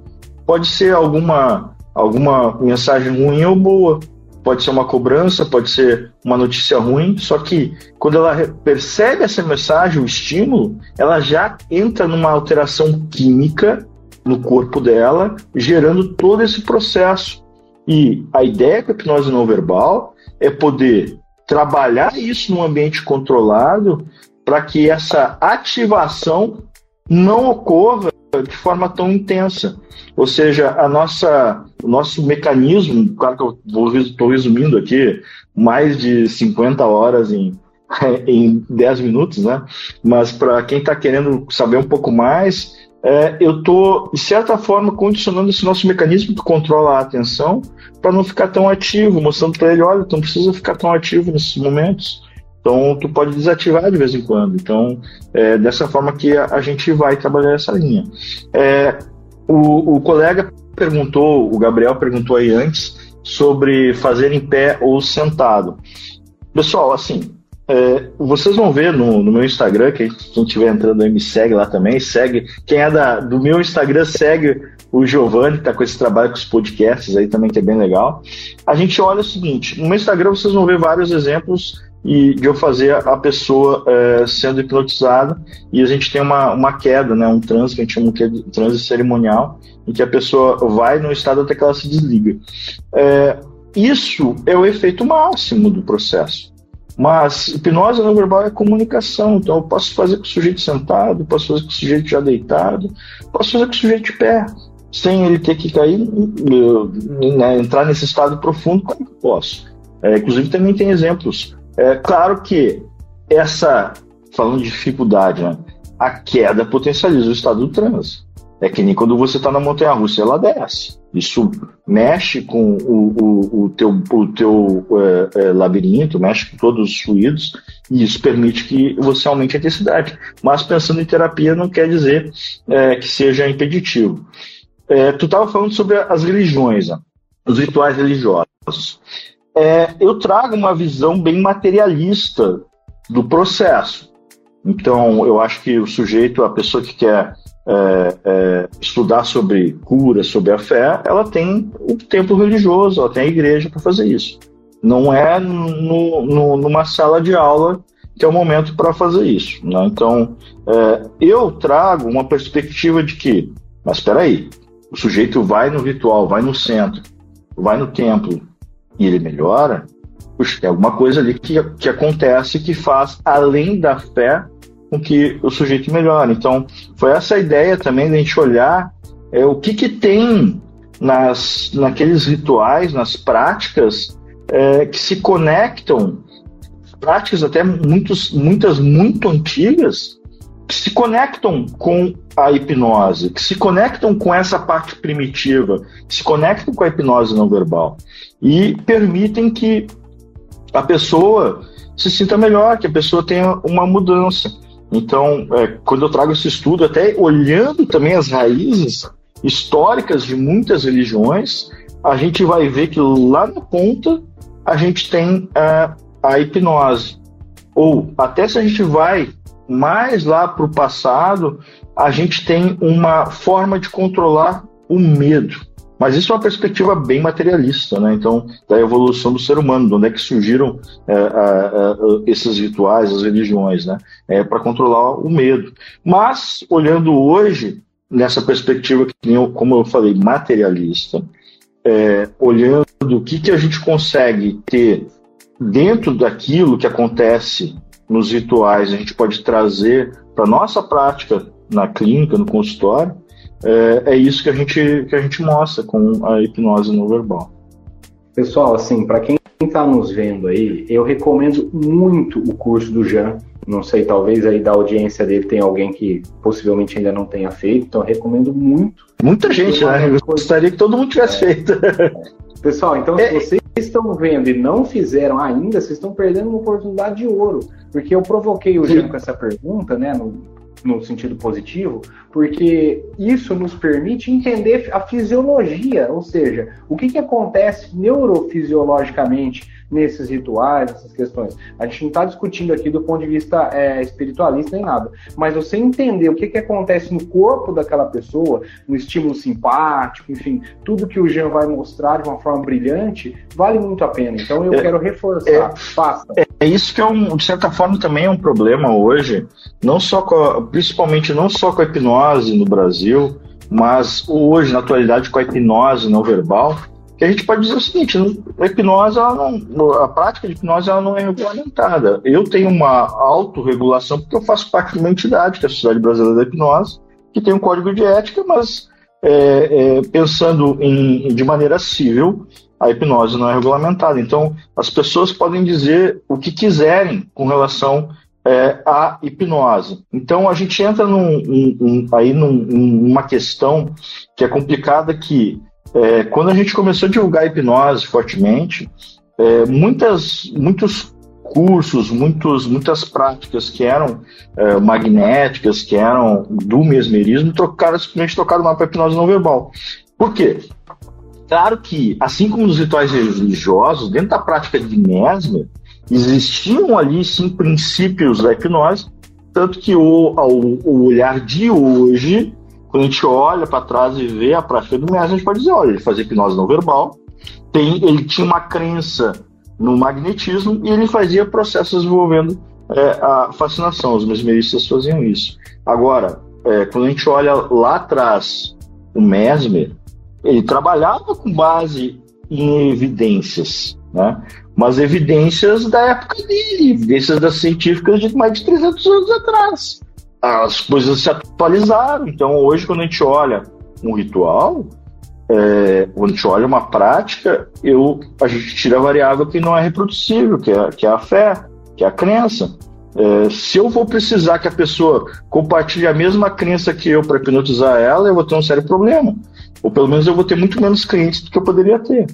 pode ser alguma, alguma mensagem ruim ou boa, pode ser uma cobrança, pode ser uma notícia ruim, só que quando ela percebe essa mensagem, o estímulo, ela já entra numa alteração química no corpo dela, gerando todo esse processo. E a ideia com a hipnose não verbal é poder trabalhar isso num ambiente controlado para que essa ativação não ocorra de forma tão intensa. Ou seja, a nossa, o nosso mecanismo, claro que eu estou resumindo aqui, mais de 50 horas em, *laughs* em 10 minutos, né? Mas para quem está querendo saber um pouco mais, é, eu estou, de certa forma, condicionando esse nosso mecanismo que controla a atenção para não ficar tão ativo, mostrando para ele, olha, tu não precisa ficar tão ativo nesses momentos. Então, tu pode desativar de vez em quando. Então, é dessa forma que a, a gente vai trabalhar essa linha. É, o, o colega perguntou, o Gabriel perguntou aí antes, sobre fazer em pé ou sentado. Pessoal, assim, é, vocês vão ver no, no meu Instagram, quem estiver entrando aí me segue lá também, segue. Quem é da, do meu Instagram segue o Giovanni, que está com esse trabalho com os podcasts aí também, que é bem legal. A gente olha o seguinte: no meu Instagram vocês vão ver vários exemplos e de eu fazer a pessoa é, sendo hipnotizada e a gente tem uma, uma queda, né, um transe que a gente chama de transe cerimonial, em que a pessoa vai no estado até que ela se desliga. É, isso é o efeito máximo do processo. Mas hipnose não verbal é comunicação, então eu posso fazer com o sujeito sentado, posso fazer com o sujeito já deitado, posso fazer com o sujeito de pé, sem ele ter que cair, né, entrar nesse estado profundo, como eu posso? É, inclusive também tem exemplos. É claro que essa, falando de dificuldade, né, a queda potencializa o estado do transe. É que nem quando você está na montanha russa, ela desce. Isso mexe com o, o, o teu, o teu é, é, labirinto, mexe com todos os fluidos, e isso permite que você aumente a intensidade. Mas pensando em terapia não quer dizer é, que seja impeditivo. É, tu estava falando sobre as religiões, né? os rituais religiosos. É, eu trago uma visão bem materialista do processo. Então, eu acho que o sujeito, a pessoa que quer é, é, estudar sobre cura, sobre a fé, ela tem o templo religioso, ela tem a igreja para fazer isso. Não é no, no, numa sala de aula que é o momento para fazer isso. Né? Então, é, eu trago uma perspectiva de que, mas espera aí, o sujeito vai no ritual, vai no centro, vai no templo e ele melhora, puxa, tem alguma coisa ali que, que acontece que faz, além da fé, com que o sujeito melhore. Então, foi essa a ideia também da gente olhar é, o que, que tem nas, naqueles rituais, nas práticas é, que se conectam, práticas até muitos, muitas muito antigas, que se conectam com a hipnose, que se conectam com essa parte primitiva, que se conectam com a hipnose não verbal e permitem que a pessoa se sinta melhor, que a pessoa tenha uma mudança. Então, é, quando eu trago esse estudo, até olhando também as raízes históricas de muitas religiões, a gente vai ver que lá na ponta a gente tem a, a hipnose. Ou até se a gente vai mais lá para o passado, a gente tem uma forma de controlar o medo. Mas isso é uma perspectiva bem materialista, né? Então, da evolução do ser humano, de onde é que surgiram é, esses rituais, as religiões, né? É para controlar o medo. Mas, olhando hoje, nessa perspectiva, que, como eu falei, materialista, é, olhando o que, que a gente consegue ter dentro daquilo que acontece nos rituais, a gente pode trazer para nossa prática na clínica, no consultório, é, é, isso que a, gente, que a gente mostra com a hipnose no verbal. Pessoal, assim, para quem está nos vendo aí, eu recomendo muito o curso do Jean. Não sei, talvez aí da audiência dele tem alguém que possivelmente ainda não tenha feito, então eu recomendo muito. Muita gente, né? Eu gostaria que todo mundo tivesse é. feito. *laughs* Pessoal, então se é. vocês estão vendo e não fizeram ainda, vocês estão perdendo uma oportunidade de ouro. Porque eu provoquei o Jean com essa pergunta, né? No, no sentido positivo, porque isso nos permite entender a fisiologia, ou seja, o que, que acontece neurofisiologicamente nesses rituais, essas questões. A gente não está discutindo aqui do ponto de vista é, espiritualista nem nada, mas você entender o que, que acontece no corpo daquela pessoa, no estímulo simpático, enfim, tudo que o Jean vai mostrar de uma forma brilhante, vale muito a pena. Então eu é, quero reforçar. É, Faça. É, é, isso que é um, de certa forma também é um problema hoje, não só a, principalmente não só com a hipnose no Brasil, mas hoje na atualidade com a hipnose não verbal que a gente pode dizer o seguinte: a hipnose, não, a prática de hipnose ela não é regulamentada. Eu tenho uma autorregulação porque eu faço parte de uma entidade, que é a Sociedade Brasileira da Hipnose, que tem um código de ética, mas é, é, pensando em, de maneira civil, a hipnose não é regulamentada. Então, as pessoas podem dizer o que quiserem com relação é, à hipnose. Então, a gente entra num, um, aí num, numa questão que é complicada que é, quando a gente começou a divulgar a hipnose fortemente, é, muitas, muitos cursos, muitos, muitas práticas que eram é, magnéticas, que eram do mesmerismo, trocaram, simplesmente trocaram lá para hipnose não verbal. Por quê? Claro que, assim como nos rituais religiosos, dentro da prática de Mesmer, existiam ali sim princípios da hipnose, tanto que o, o, o olhar de hoje quando a gente olha para trás e vê a prática do mestre, a gente pode dizer, olha, ele fazia hipnose não verbal, tem, ele tinha uma crença no magnetismo e ele fazia processos envolvendo é, a fascinação. Os mesmeristas faziam isso. Agora, é, quando a gente olha lá atrás, o Mesmer, ele trabalhava com base em evidências, né? Mas evidências da época dele, evidências das científicas de mais de 300 anos atrás as coisas se atualizaram. Então, hoje, quando a gente olha um ritual, é, quando a gente olha uma prática, eu, a gente tira a variável que não é reproducível, que é, que é a fé, que é a crença. É, se eu vou precisar que a pessoa compartilhe a mesma crença que eu para hipnotizar ela, eu vou ter um sério problema. Ou pelo menos eu vou ter muito menos clientes do que eu poderia ter.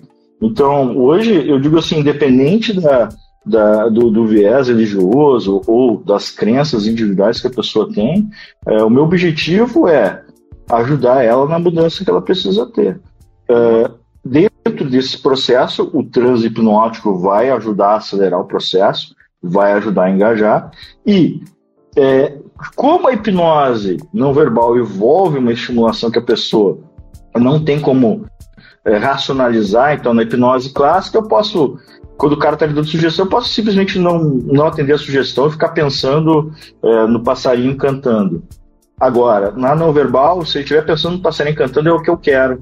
Então, hoje, eu digo assim, independente da, da, do, do, viés religioso ou das crenças individuais que a pessoa tem, é, o meu objetivo é ajudar ela na mudança que ela precisa ter. É, dentro desse processo, o transe hipnótico vai ajudar a acelerar o processo, vai ajudar a engajar, e é, como a hipnose não verbal envolve uma estimulação que a pessoa não tem como racionalizar, então na hipnose clássica eu posso quando o cara está me dando sugestão, eu posso simplesmente não, não atender a sugestão e ficar pensando é, no passarinho cantando. Agora, na não verbal, se ele estiver pensando no passarinho cantando, é o que eu quero.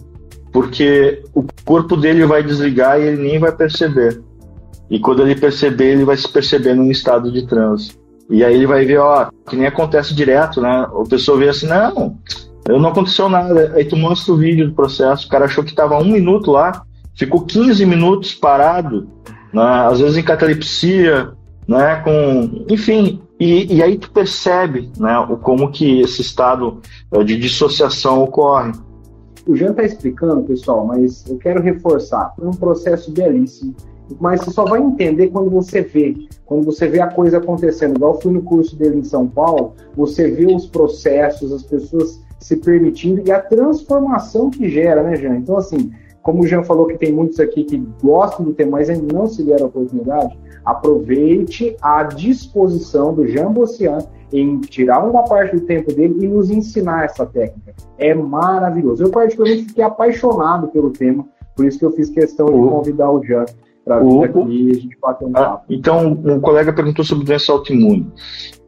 Porque o corpo dele vai desligar e ele nem vai perceber. E quando ele perceber, ele vai se perceber num estado de transe. E aí ele vai ver, ó, que nem acontece direto, né? A pessoa vê assim, não, não aconteceu nada. Aí tu mostra o vídeo do processo, o cara achou que estava um minuto lá, ficou 15 minutos parado, né? às vezes em catalepsia, né? com, enfim, e, e aí tu percebe né? o, como que esse estado eh, de dissociação ocorre. O Jean está explicando, pessoal, mas eu quero reforçar. Foi um processo belíssimo. mas você só vai entender quando você vê, quando você vê a coisa acontecendo. Igual eu fui no curso dele em São Paulo, você vê os processos, as pessoas se permitindo e a transformação que gera, né, Jean? Então, assim, como o Jean falou que tem muitos aqui que gostam do tema, mas ainda não se deram a oportunidade, aproveite a disposição do Jean Bossian em tirar uma parte do tempo dele e nos ensinar essa técnica. É maravilhoso. Eu, particularmente, fiquei apaixonado pelo tema, por isso que eu fiz questão de convidar o Jean para vir aqui e a gente bater um ah, papo. Então, um colega perguntou sobre doença autoimune.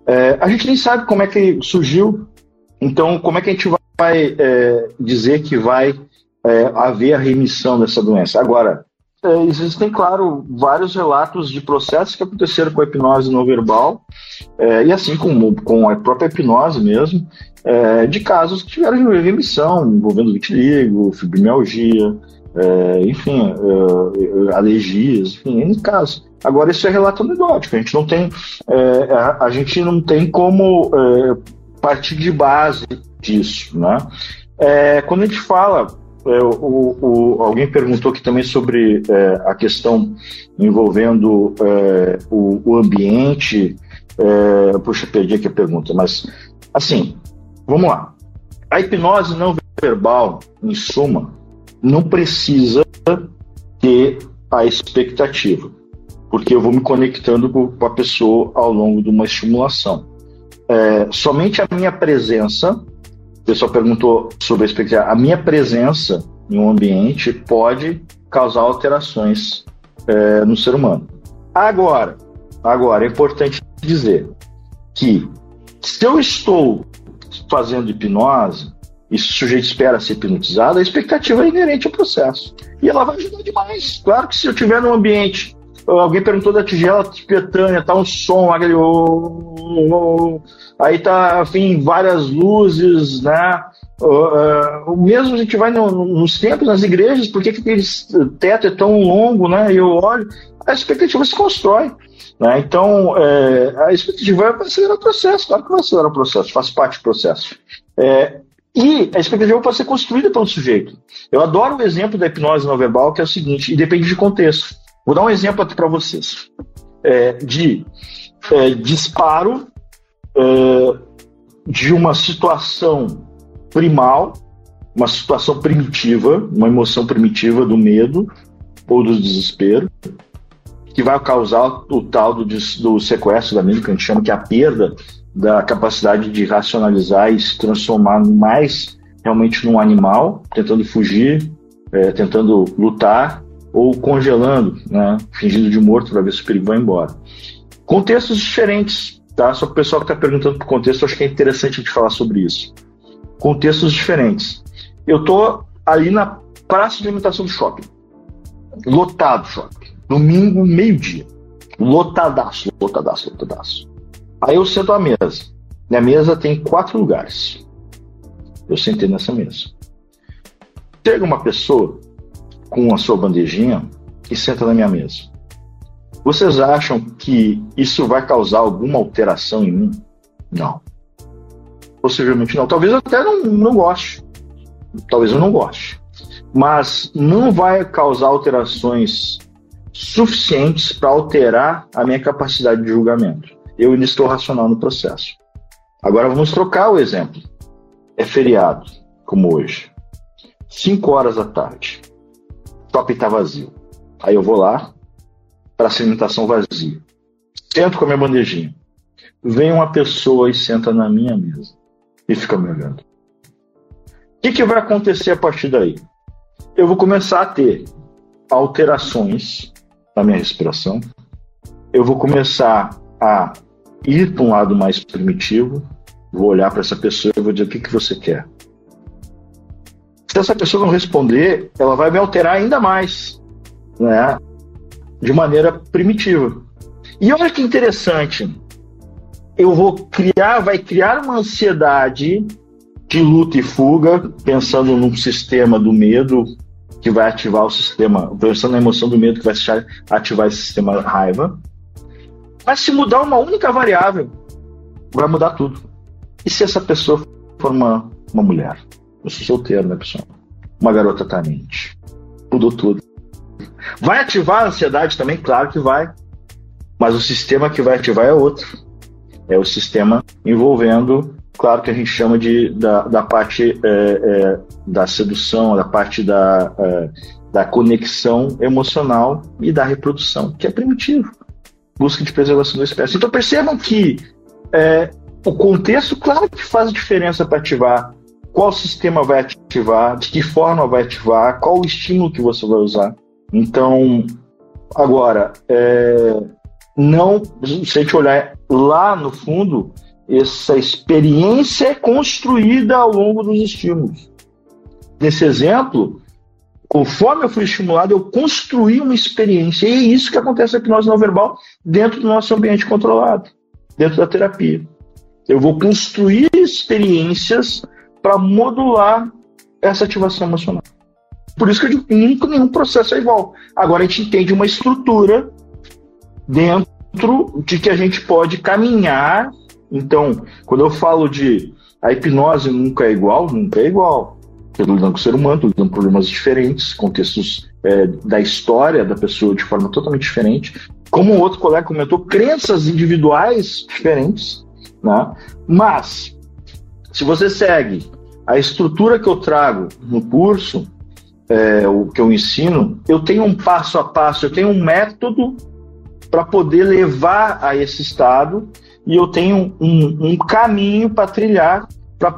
É, a gente nem sabe como é que surgiu, então como é que a gente vai é, dizer que vai é, haver a remissão dessa doença? Agora, é, existem, claro, vários relatos de processos que aconteceram com a hipnose não verbal, é, e assim como com a própria hipnose mesmo, é, de casos que tiveram remissão, envolvendo vitiligo, fibromialgia, é, enfim, é, alergias, enfim, em casos. Agora, isso é relato anedótico, a gente não tem, é, a, a, gente não tem como partir de base disso, né? quando a gente fala é, o, o, alguém perguntou aqui também sobre é, a questão envolvendo é, o, o, ambiente. É, puxa, perdi aqui a pergunta, mas assim, vamos lá. A hipnose não verbal, em suma, não precisa ter a expectativa, porque eu vou me conectando com a pessoa ao longo de uma estimulação. É, somente a minha presença pessoal perguntou sobre a expectativa. A minha presença em um ambiente pode causar alterações é, no ser humano. Agora, agora é importante dizer que se eu estou fazendo hipnose e se o sujeito espera ser hipnotizado, a expectativa é inerente ao processo. E ela vai ajudar demais. Claro que se eu estiver num ambiente alguém perguntou da tigela tibetânia, tá um som, aquele, oh, aí tá, enfim, várias luzes, né? Uh, uh, mesmo a gente vai no, nos templos, nas igrejas, por que aquele teto é tão longo, né? E eu olho, a expectativa se constrói. Né? Então, é, a expectativa vai acelerar o processo, claro que vai acelerar o processo, faz parte do processo. É, e a expectativa pode ser construída pelo sujeito. Eu adoro o exemplo da hipnose não verbal, que é o seguinte, e depende de contexto. Vou dar um exemplo aqui para vocês. É, de é, disparo é, de uma situação primal, uma situação primitiva, uma emoção primitiva do medo ou do desespero, que vai causar o tal do, do sequestro da mente, que a gente chama que é a perda da capacidade de racionalizar e se transformar mais realmente num animal, tentando fugir, é, tentando lutar ou congelando, né, fingindo de morto para ver se o perigo vai embora. Contextos diferentes, tá? Só para o pessoal que está perguntando por contexto, acho que é interessante a gente falar sobre isso. Contextos diferentes. Eu tô ali na praça de alimentação do shopping, lotado shopping, domingo meio-dia, lotadaço, lotadaço, lotadaço. Aí eu sento à mesa. Minha mesa tem quatro lugares. Eu sentei nessa mesa. Chega uma pessoa com a sua bandejinha e senta na minha mesa. Vocês acham que isso vai causar alguma alteração em mim? Não. Possivelmente não. Talvez eu até não, não goste. Talvez eu não goste. Mas não vai causar alterações suficientes para alterar a minha capacidade de julgamento. Eu ainda estou racional no processo. Agora vamos trocar o exemplo. É feriado, como hoje. 5 horas da tarde shopping está vazio. Aí eu vou lá para a alimentação vazia. Sento com a minha bandejinha. Vem uma pessoa e senta na minha mesa e fica me olhando. O que, que vai acontecer a partir daí? Eu vou começar a ter alterações na minha respiração. Eu vou começar a ir para um lado mais primitivo. Vou olhar para essa pessoa e vou dizer: o que, que você quer? Se essa pessoa não responder, ela vai me alterar ainda mais, né? De maneira primitiva. E olha que interessante, eu vou criar, vai criar uma ansiedade de luta e fuga, pensando num sistema do medo que vai ativar o sistema, pensando na emoção do medo que vai ativar esse sistema raiva. Mas se mudar uma única variável, vai mudar tudo. E se essa pessoa for uma, uma mulher? Eu sou solteiro, né, pessoal? Uma garota talente. Mudou tudo. Vai ativar a ansiedade também? Claro que vai. Mas o sistema que vai ativar é outro. É o sistema envolvendo, claro que a gente chama de da, da parte é, é, da sedução, da parte da, é, da conexão emocional e da reprodução, que é primitivo. Busca de preservação da espécie. Então percebam que é, o contexto, claro que faz diferença para ativar qual sistema vai ativar, de que forma vai ativar, qual o estímulo que você vai usar. Então, agora, é, não, se a gente olhar lá no fundo, essa experiência é construída ao longo dos estímulos. Nesse exemplo, conforme eu fui estimulado, eu construí uma experiência. E é isso que acontece na hipnose não verbal dentro do nosso ambiente controlado, dentro da terapia. Eu vou construir experiências para modular essa ativação emocional. Por isso que eu digo, nunca nenhum processo é igual. Agora a gente entende uma estrutura dentro de que a gente pode caminhar. Então, quando eu falo de a hipnose nunca é igual, nunca é igual. Estou lidando com o ser humano, estou lidando com problemas diferentes, contextos é, da história da pessoa de forma totalmente diferente. Como outro colega comentou, crenças individuais diferentes. Né? Mas, se você segue a estrutura que eu trago no curso, é, o que eu ensino, eu tenho um passo a passo, eu tenho um método para poder levar a esse estado e eu tenho um, um caminho para trilhar para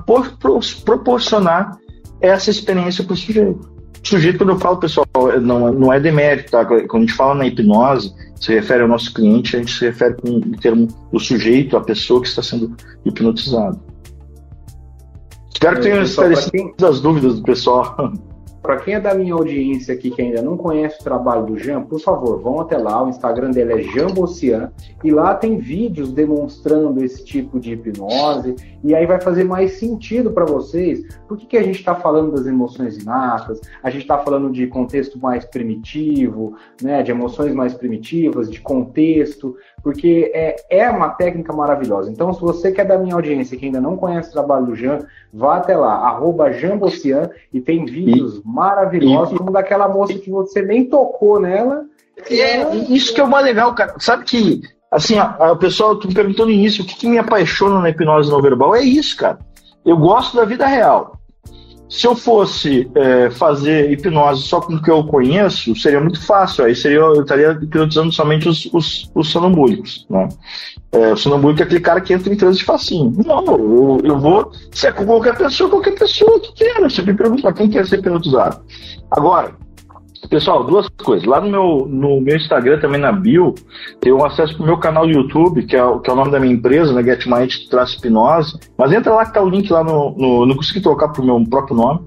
proporcionar essa experiência para o sujeito. O sujeito, quando eu falo, pessoal, não, não é demérito, tá? Quando a gente fala na hipnose, se refere ao nosso cliente, a gente se refere com o termo do sujeito, a pessoa que está sendo hipnotizado. Espero que tenha esclarecido as dúvidas do pessoal. *laughs* Para quem é da minha audiência aqui que ainda não conhece o trabalho do Jean, por favor, vão até lá. O Instagram dele é Jambocian e lá tem vídeos demonstrando esse tipo de hipnose. E aí vai fazer mais sentido para vocês. Por que, que a gente está falando das emoções inatas? A gente está falando de contexto mais primitivo, né? De emoções mais primitivas, de contexto porque é, é uma técnica maravilhosa. Então, se você quer da minha audiência que ainda não conhece o trabalho do Jean, vá até lá, arroba Jambocian, e tem vídeos e, maravilhosos, e, como daquela moça que você nem tocou nela. É, isso que é o mais legal, cara. Sabe que, assim, o pessoal, tu me perguntou no início, o que, que me apaixona na hipnose não verbal? É isso, cara. Eu gosto da vida real. Se eu fosse é, fazer hipnose só com o que eu conheço, seria muito fácil. Aí seria, eu estaria hipnotizando somente os, os, os sonambúlicos. Né? É, o sonambúlico é aquele cara que entra em transe facinho. Não, eu, eu vou ser com qualquer pessoa, qualquer pessoa que queira. Você me pergunta quem quer ser hipnotizado. Agora, Pessoal, duas coisas. Lá no meu, no meu Instagram, também na bio, tem um acesso pro meu canal do YouTube, que é, que é o nome da minha empresa, né? GetMind Traço Hipnose. Mas entra lá que tá o link lá no, no. Não consegui trocar pro meu próprio nome.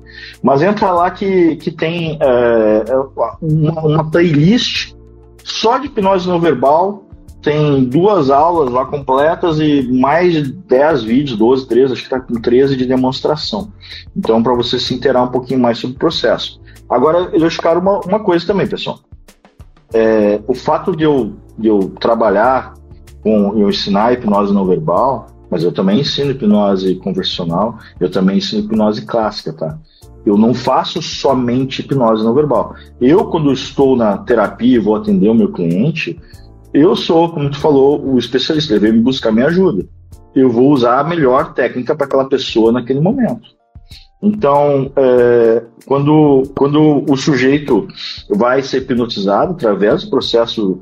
Mas entra lá que, que tem é, é uma, uma playlist só de hipnose não verbal. Tem duas aulas lá completas e mais de 10 vídeos, 12, 13, acho que tá com 13 de demonstração. Então, para você se inteirar um pouquinho mais sobre o processo. Agora, claro uma, uma coisa também, pessoal. É, o fato de eu, de eu trabalhar com, eu ensinar hipnose não verbal, mas eu também ensino hipnose conversacional, eu também ensino hipnose clássica, tá? Eu não faço somente hipnose não verbal. Eu, quando estou na terapia e vou atender o meu cliente, eu sou, como tu falou, o especialista. Ele veio me buscar minha ajuda. Eu vou usar a melhor técnica para aquela pessoa naquele momento. Então, é, quando, quando o sujeito vai ser hipnotizado através do processo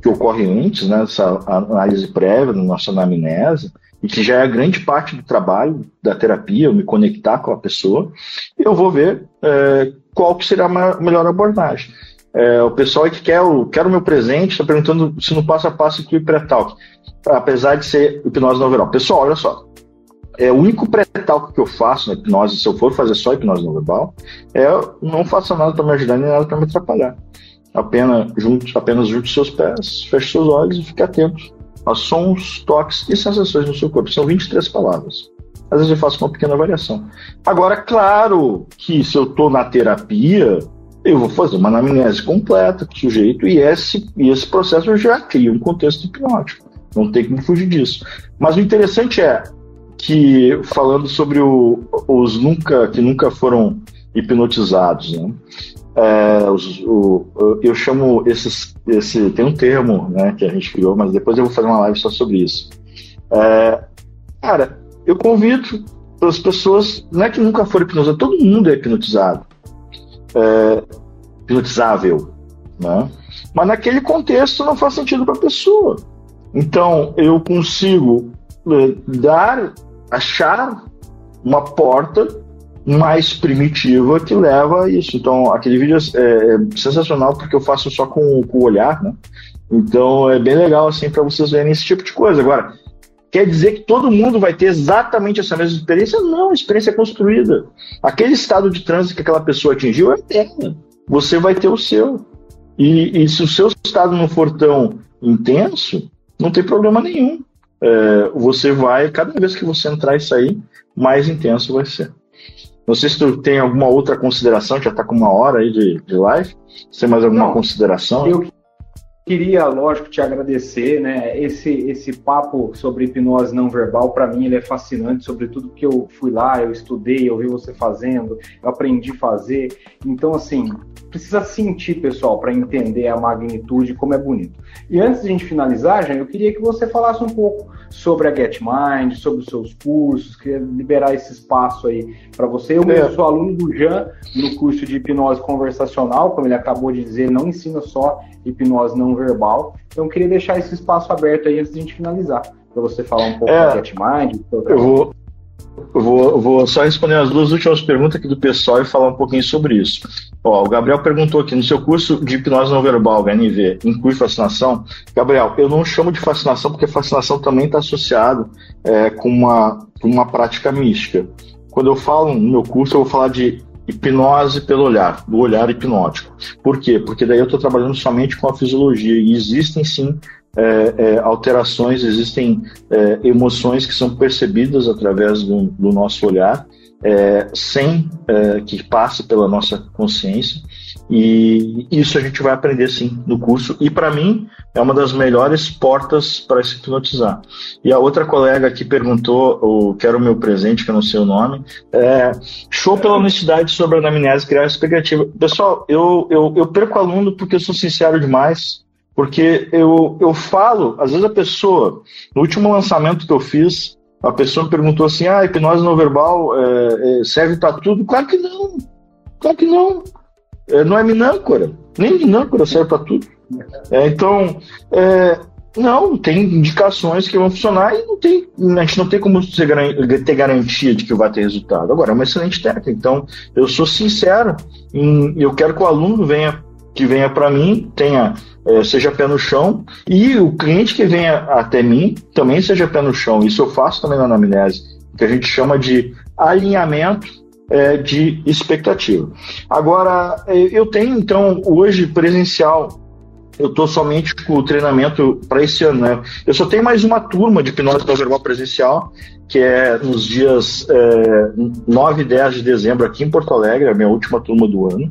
que ocorre antes, né, essa análise prévia, nossa anamnese, e que já é grande parte do trabalho da terapia, eu me conectar com a pessoa, eu vou ver é, qual que será a melhor abordagem. É, o pessoal que quer o, quer o meu presente está perguntando se no passo a passo inclui pré-talk, apesar de ser hipnose não verbal. Pessoal, olha só, é, o único pré-talk que eu faço na hipnose, se eu for fazer só hipnose não verbal, é não faça nada para me ajudar nem nada para me atrapalhar. Apenas junte, apenas junte seus pés, feche seus olhos e fique atento a sons, toques e sensações no seu corpo. São 23 palavras. Às vezes eu faço uma pequena variação. Agora, claro que se eu estou na terapia, eu vou fazer uma anamnese completa com o sujeito e esse, e esse processo já cria um contexto hipnótico. Não tem como fugir disso. Mas o interessante é, que falando sobre o, os nunca que nunca foram hipnotizados, né? é, os, o, eu chamo esses, esse, tem um termo né, que a gente criou, mas depois eu vou fazer uma live só sobre isso. É, cara, eu convido as pessoas, não é que nunca foram hipnotizadas, todo mundo é hipnotizado, é, hipnotizável, né? mas naquele contexto não faz sentido para a pessoa. Então eu consigo é, dar, achar uma porta mais primitiva que leva a isso. Então, aquele vídeo é, é sensacional porque eu faço só com, com o olhar, né? Então, é bem legal, assim, para vocês verem esse tipo de coisa. Agora, quer dizer que todo mundo vai ter exatamente essa mesma experiência? Não, a experiência é construída. Aquele estado de trânsito que aquela pessoa atingiu é eterno. Você vai ter o seu. E, e se o seu estado não for tão intenso, não tem problema nenhum. É, você vai, cada vez que você entrar e sair, mais intenso vai ser. Não sei se tu tem alguma outra consideração, já está com uma hora aí de, de live. Se tem mais alguma Não, consideração? Eu queria, lógico, te agradecer, né? Esse, esse papo sobre hipnose não verbal, para mim, ele é fascinante, sobretudo porque eu fui lá, eu estudei, eu vi você fazendo, eu aprendi a fazer. Então, assim, precisa sentir, pessoal, para entender a magnitude, como é bonito. E antes de a gente finalizar, Jean, eu queria que você falasse um pouco sobre a GetMind, sobre os seus cursos, queria liberar esse espaço aí para você. Eu é. sou aluno do Jean no curso de hipnose conversacional, como ele acabou de dizer, não ensina só hipnose não verbal. Então eu queria deixar esse espaço aberto aí antes de a gente finalizar, para você falar um pouco é, da GetMind. Eu vou, eu vou, eu vou só responder as duas últimas perguntas aqui do pessoal e falar um pouquinho sobre isso. Ó, o Gabriel perguntou aqui, no seu curso de hipnose não verbal, HNV, inclui fascinação? Gabriel, eu não chamo de fascinação porque fascinação também está associado é, com, uma, com uma prática mística. Quando eu falo no meu curso, eu vou falar de hipnose pelo olhar, do olhar hipnótico. Por quê? Porque daí eu estou trabalhando somente com a fisiologia e existem sim é, é, alterações, existem é, emoções que são percebidas através do, do nosso olhar, é, sem é, que passe pela nossa consciência. E isso a gente vai aprender sim no curso. E para mim é uma das melhores portas para se hipnotizar. E a outra colega que perguntou, o quero o meu presente, que eu não sei o nome, é, show pela honestidade sobre a anamnese criar expectativa. Pessoal, eu, eu, eu perco aluno porque eu sou sincero demais. Porque eu, eu falo, às vezes a pessoa, no último lançamento que eu fiz, a pessoa me perguntou assim: ah, hipnose não verbal é, é, serve para tudo? Claro que não. Claro que não. É, não é minâncora. Nem minâncora serve para tudo. É, então, é, não, tem indicações que vão funcionar e não tem, a gente não tem como ter garantia de que vai ter resultado. Agora, é uma excelente técnica. Então, eu sou sincero, em, eu quero que o aluno venha que venha para mim tenha é, seja pé no chão e o cliente que venha até mim também seja pé no chão. Isso eu faço também na anamnese, que a gente chama de alinhamento é, de expectativa. Agora, é, eu tenho então hoje presencial eu estou somente com o treinamento para esse ano, né? Eu só tenho mais uma turma de hipnose verbal presencial, que é nos dias é, 9 e 10 de dezembro aqui em Porto Alegre, a minha última turma do ano.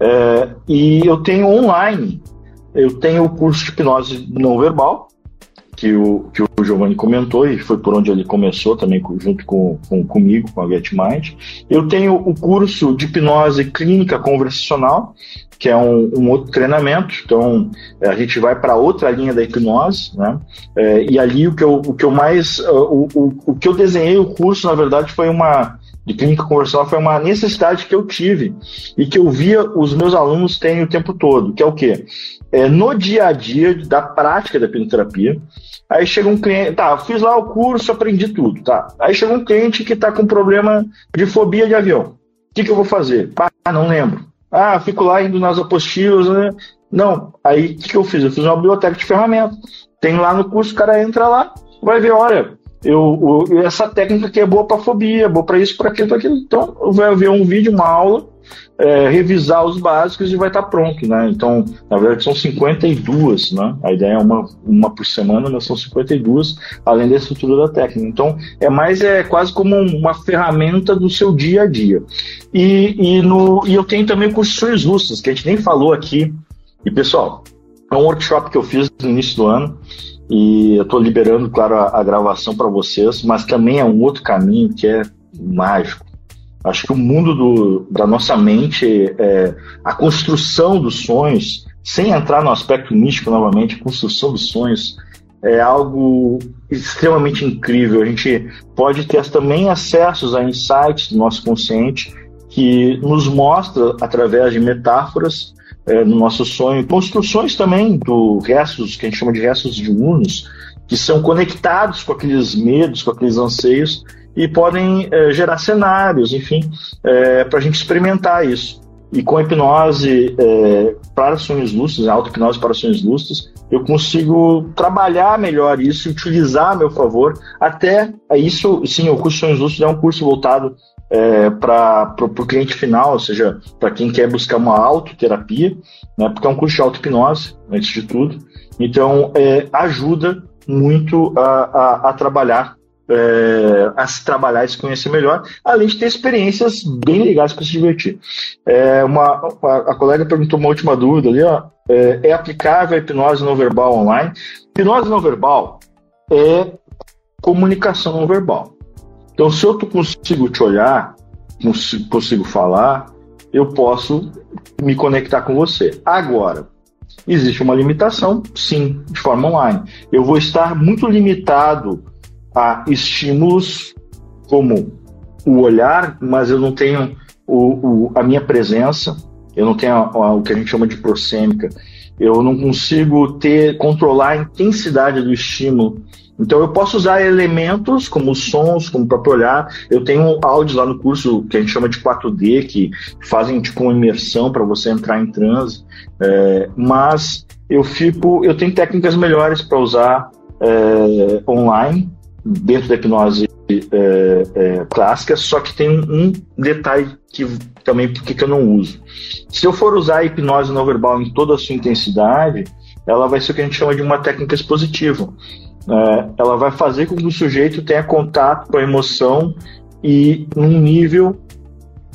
É, e eu tenho online, eu tenho o curso de hipnose não verbal, que o, que o Giovanni comentou, e foi por onde ele começou também, junto com, com comigo, com a GetMind. Eu tenho o curso de hipnose clínica conversacional, que é um, um outro treinamento, então a gente vai para outra linha da hipnose, né? É, e ali o que eu, o que eu mais. O, o, o que eu desenhei o curso, na verdade, foi uma de clínica conversacional foi uma necessidade que eu tive e que eu via os meus alunos terem o tempo todo, que é o quê? É, no dia a dia da prática da hipnoterapia, aí chega um cliente, tá, fiz lá o curso, aprendi tudo, tá. Aí chega um cliente que está com problema de fobia de avião. O que, que eu vou fazer? Ah, não lembro. Ah, fico lá indo nas apostilas, né? Não, aí o que, que eu fiz? Eu fiz uma biblioteca de ferramentas. Tem lá no curso, o cara entra lá, vai ver, olha, eu, eu, essa técnica aqui é boa para fobia, boa para isso, para aquilo, para aquilo. Então, vai ver um vídeo, uma aula, é, revisar os básicos e vai estar tá pronto, né? Então, na verdade, são 52, né? A ideia é uma, uma por semana, mas são 52, além da estrutura da técnica. Então, é mais é quase como uma ferramenta do seu dia a dia. E, e, no, e eu tenho também construções rustas, que a gente nem falou aqui. E, pessoal, é um workshop que eu fiz no início do ano e eu estou liberando, claro, a, a gravação para vocês, mas também é um outro caminho que é mágico. Acho que o mundo do, da nossa mente, é, a construção dos sonhos, sem entrar no aspecto místico novamente, a construção dos sonhos é algo extremamente incrível. A gente pode ter também acessos a insights do nosso consciente que nos mostra através de metáforas é, no nosso sonho, construções também do restos que a gente chama de restos diurnos, que são conectados com aqueles medos, com aqueles anseios e podem é, gerar cenários, enfim, é, para a gente experimentar isso. E com a hipnose é, para sonhos lúcidos, a auto-hipnose para sonhos lúcidos, eu consigo trabalhar melhor isso utilizar a meu favor. Até isso, sim, o curso Sonhos Lúcidos é um curso voltado é, para o cliente final, ou seja, para quem quer buscar uma autoterapia, né, porque é um curso de auto-hipnose, antes de tudo. Então, é, ajuda muito a, a, a trabalhar é, a se trabalhar e se conhecer melhor, além de ter experiências bem legais para se divertir. É, uma, a, a, colega perguntou uma última dúvida ali, ó, é, é, aplicável a hipnose não verbal online? Hipnose não verbal é comunicação não verbal. Então, se eu consigo te olhar, consigo falar, eu posso me conectar com você. Agora, existe uma limitação, sim, de forma online. Eu vou estar muito limitado a estímulos como o olhar, mas eu não tenho o, o, a minha presença, eu não tenho a, a, o que a gente chama de prosêmica, eu não consigo ter controlar a intensidade do estímulo. Então eu posso usar elementos como sons, como o próprio olhar. Eu tenho áudios lá no curso que a gente chama de 4D, que fazem tipo uma imersão para você entrar em transe. É, mas eu fico, eu tenho técnicas melhores para usar é, online dentro da hipnose é, é, clássica, só que tem um detalhe que também porque que eu não uso. Se eu for usar a hipnose não verbal em toda a sua intensidade, ela vai ser o que a gente chama de uma técnica expositiva. É, ela vai fazer com que o sujeito tenha contato com a emoção e num nível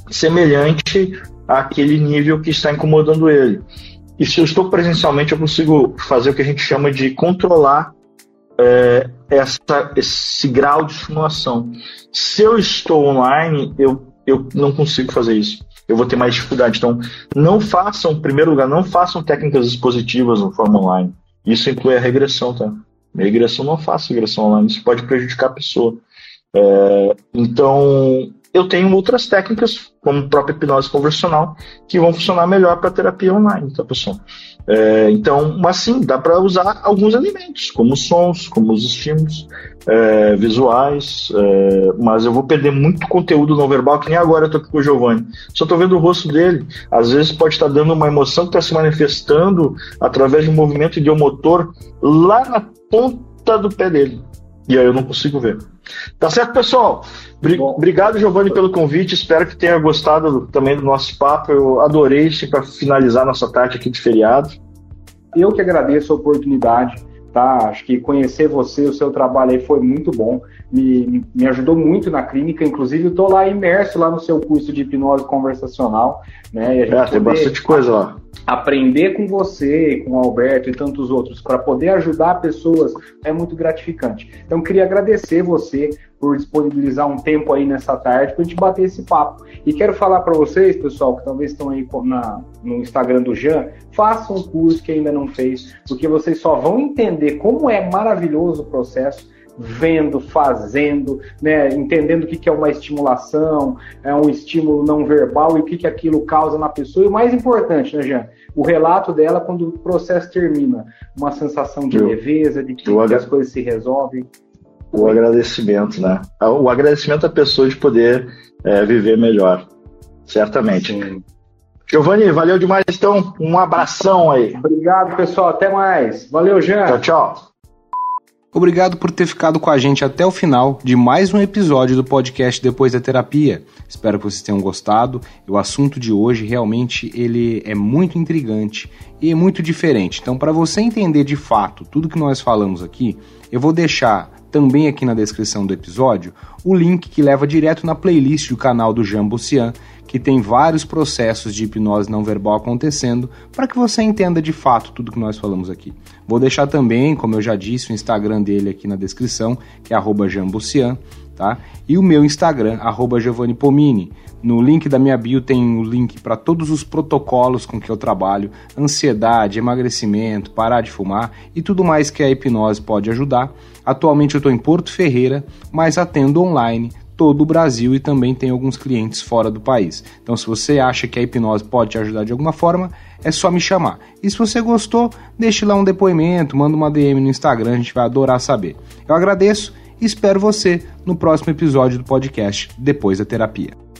semelhante àquele nível que está incomodando ele. E se eu estou presencialmente, eu consigo fazer o que a gente chama de controlar é, essa, esse grau de estimulação. Se eu estou online, eu, eu não consigo fazer isso. Eu vou ter mais dificuldade. Então, não façam, em primeiro lugar, não façam técnicas expositivas no forma online. Isso inclui a regressão, tá? Regressão não faça regressão online, isso pode prejudicar a pessoa. É, então, eu tenho outras técnicas, como própria hipnose conversacional, que vão funcionar melhor para terapia online, tá, pessoal? É, então, mas sim, dá para usar alguns elementos, como sons, como os estímulos é, visuais, é, mas eu vou perder muito conteúdo não verbal, que nem agora eu tô aqui com o Giovanni. Só tô vendo o rosto dele. Às vezes pode estar dando uma emoção que está se manifestando através de um movimento idiomotor lá na ponta do pé dele. E aí eu não consigo ver. Tá certo, pessoal? Obrigado, Giovanni, pelo convite. Espero que tenha gostado também do nosso papo. Eu adorei para finalizar nossa tarde aqui de feriado. Eu que agradeço a oportunidade tá? Acho que conhecer você, o seu trabalho aí foi muito bom, me, me ajudou muito na clínica, inclusive eu tô lá imerso lá no seu curso de hipnose conversacional, né? E é, tem bastante coisa lá. Aprender com você, com o Alberto e tantos outros, para poder ajudar pessoas é muito gratificante. Então, queria agradecer você por disponibilizar um tempo aí nessa tarde para a gente bater esse papo. E quero falar para vocês, pessoal, que talvez estão aí na, no Instagram do Jean, façam um curso que ainda não fez, porque vocês só vão entender como é maravilhoso o processo vendo, fazendo, né, entendendo o que, que é uma estimulação, é um estímulo não verbal e o que, que aquilo causa na pessoa. E o mais importante, né, Jean? O relato dela quando o processo termina. Uma sensação de eu, leveza, de que, que as coisas se resolvem o agradecimento, né? O agradecimento à pessoa de poder é, viver melhor, certamente. Sim. Giovanni, valeu demais, então. Um abração aí. Obrigado, pessoal. Até mais. Valeu, Jean. Tchau, tchau. Obrigado por ter ficado com a gente até o final de mais um episódio do podcast Depois da Terapia. Espero que vocês tenham gostado. O assunto de hoje realmente ele é muito intrigante e muito diferente. Então, para você entender de fato tudo que nós falamos aqui, eu vou deixar também aqui na descrição do episódio o link que leva direto na playlist do canal do Jean Bossian, que tem vários processos de hipnose não verbal acontecendo, para que você entenda de fato tudo que nós falamos aqui. Vou deixar também, como eu já disse, o Instagram dele aqui na descrição, que é @jambucian. tá? E o meu Instagram, arroba Giovanni Pomini. No link da minha bio tem o link para todos os protocolos com que eu trabalho, ansiedade, emagrecimento, parar de fumar e tudo mais que a hipnose pode ajudar. Atualmente eu estou em Porto Ferreira, mas atendo online todo o Brasil e também tem alguns clientes fora do país. Então, se você acha que a hipnose pode te ajudar de alguma forma, é só me chamar. E se você gostou, deixe lá um depoimento, manda uma DM no Instagram, a gente vai adorar saber. Eu agradeço e espero você no próximo episódio do podcast Depois da Terapia.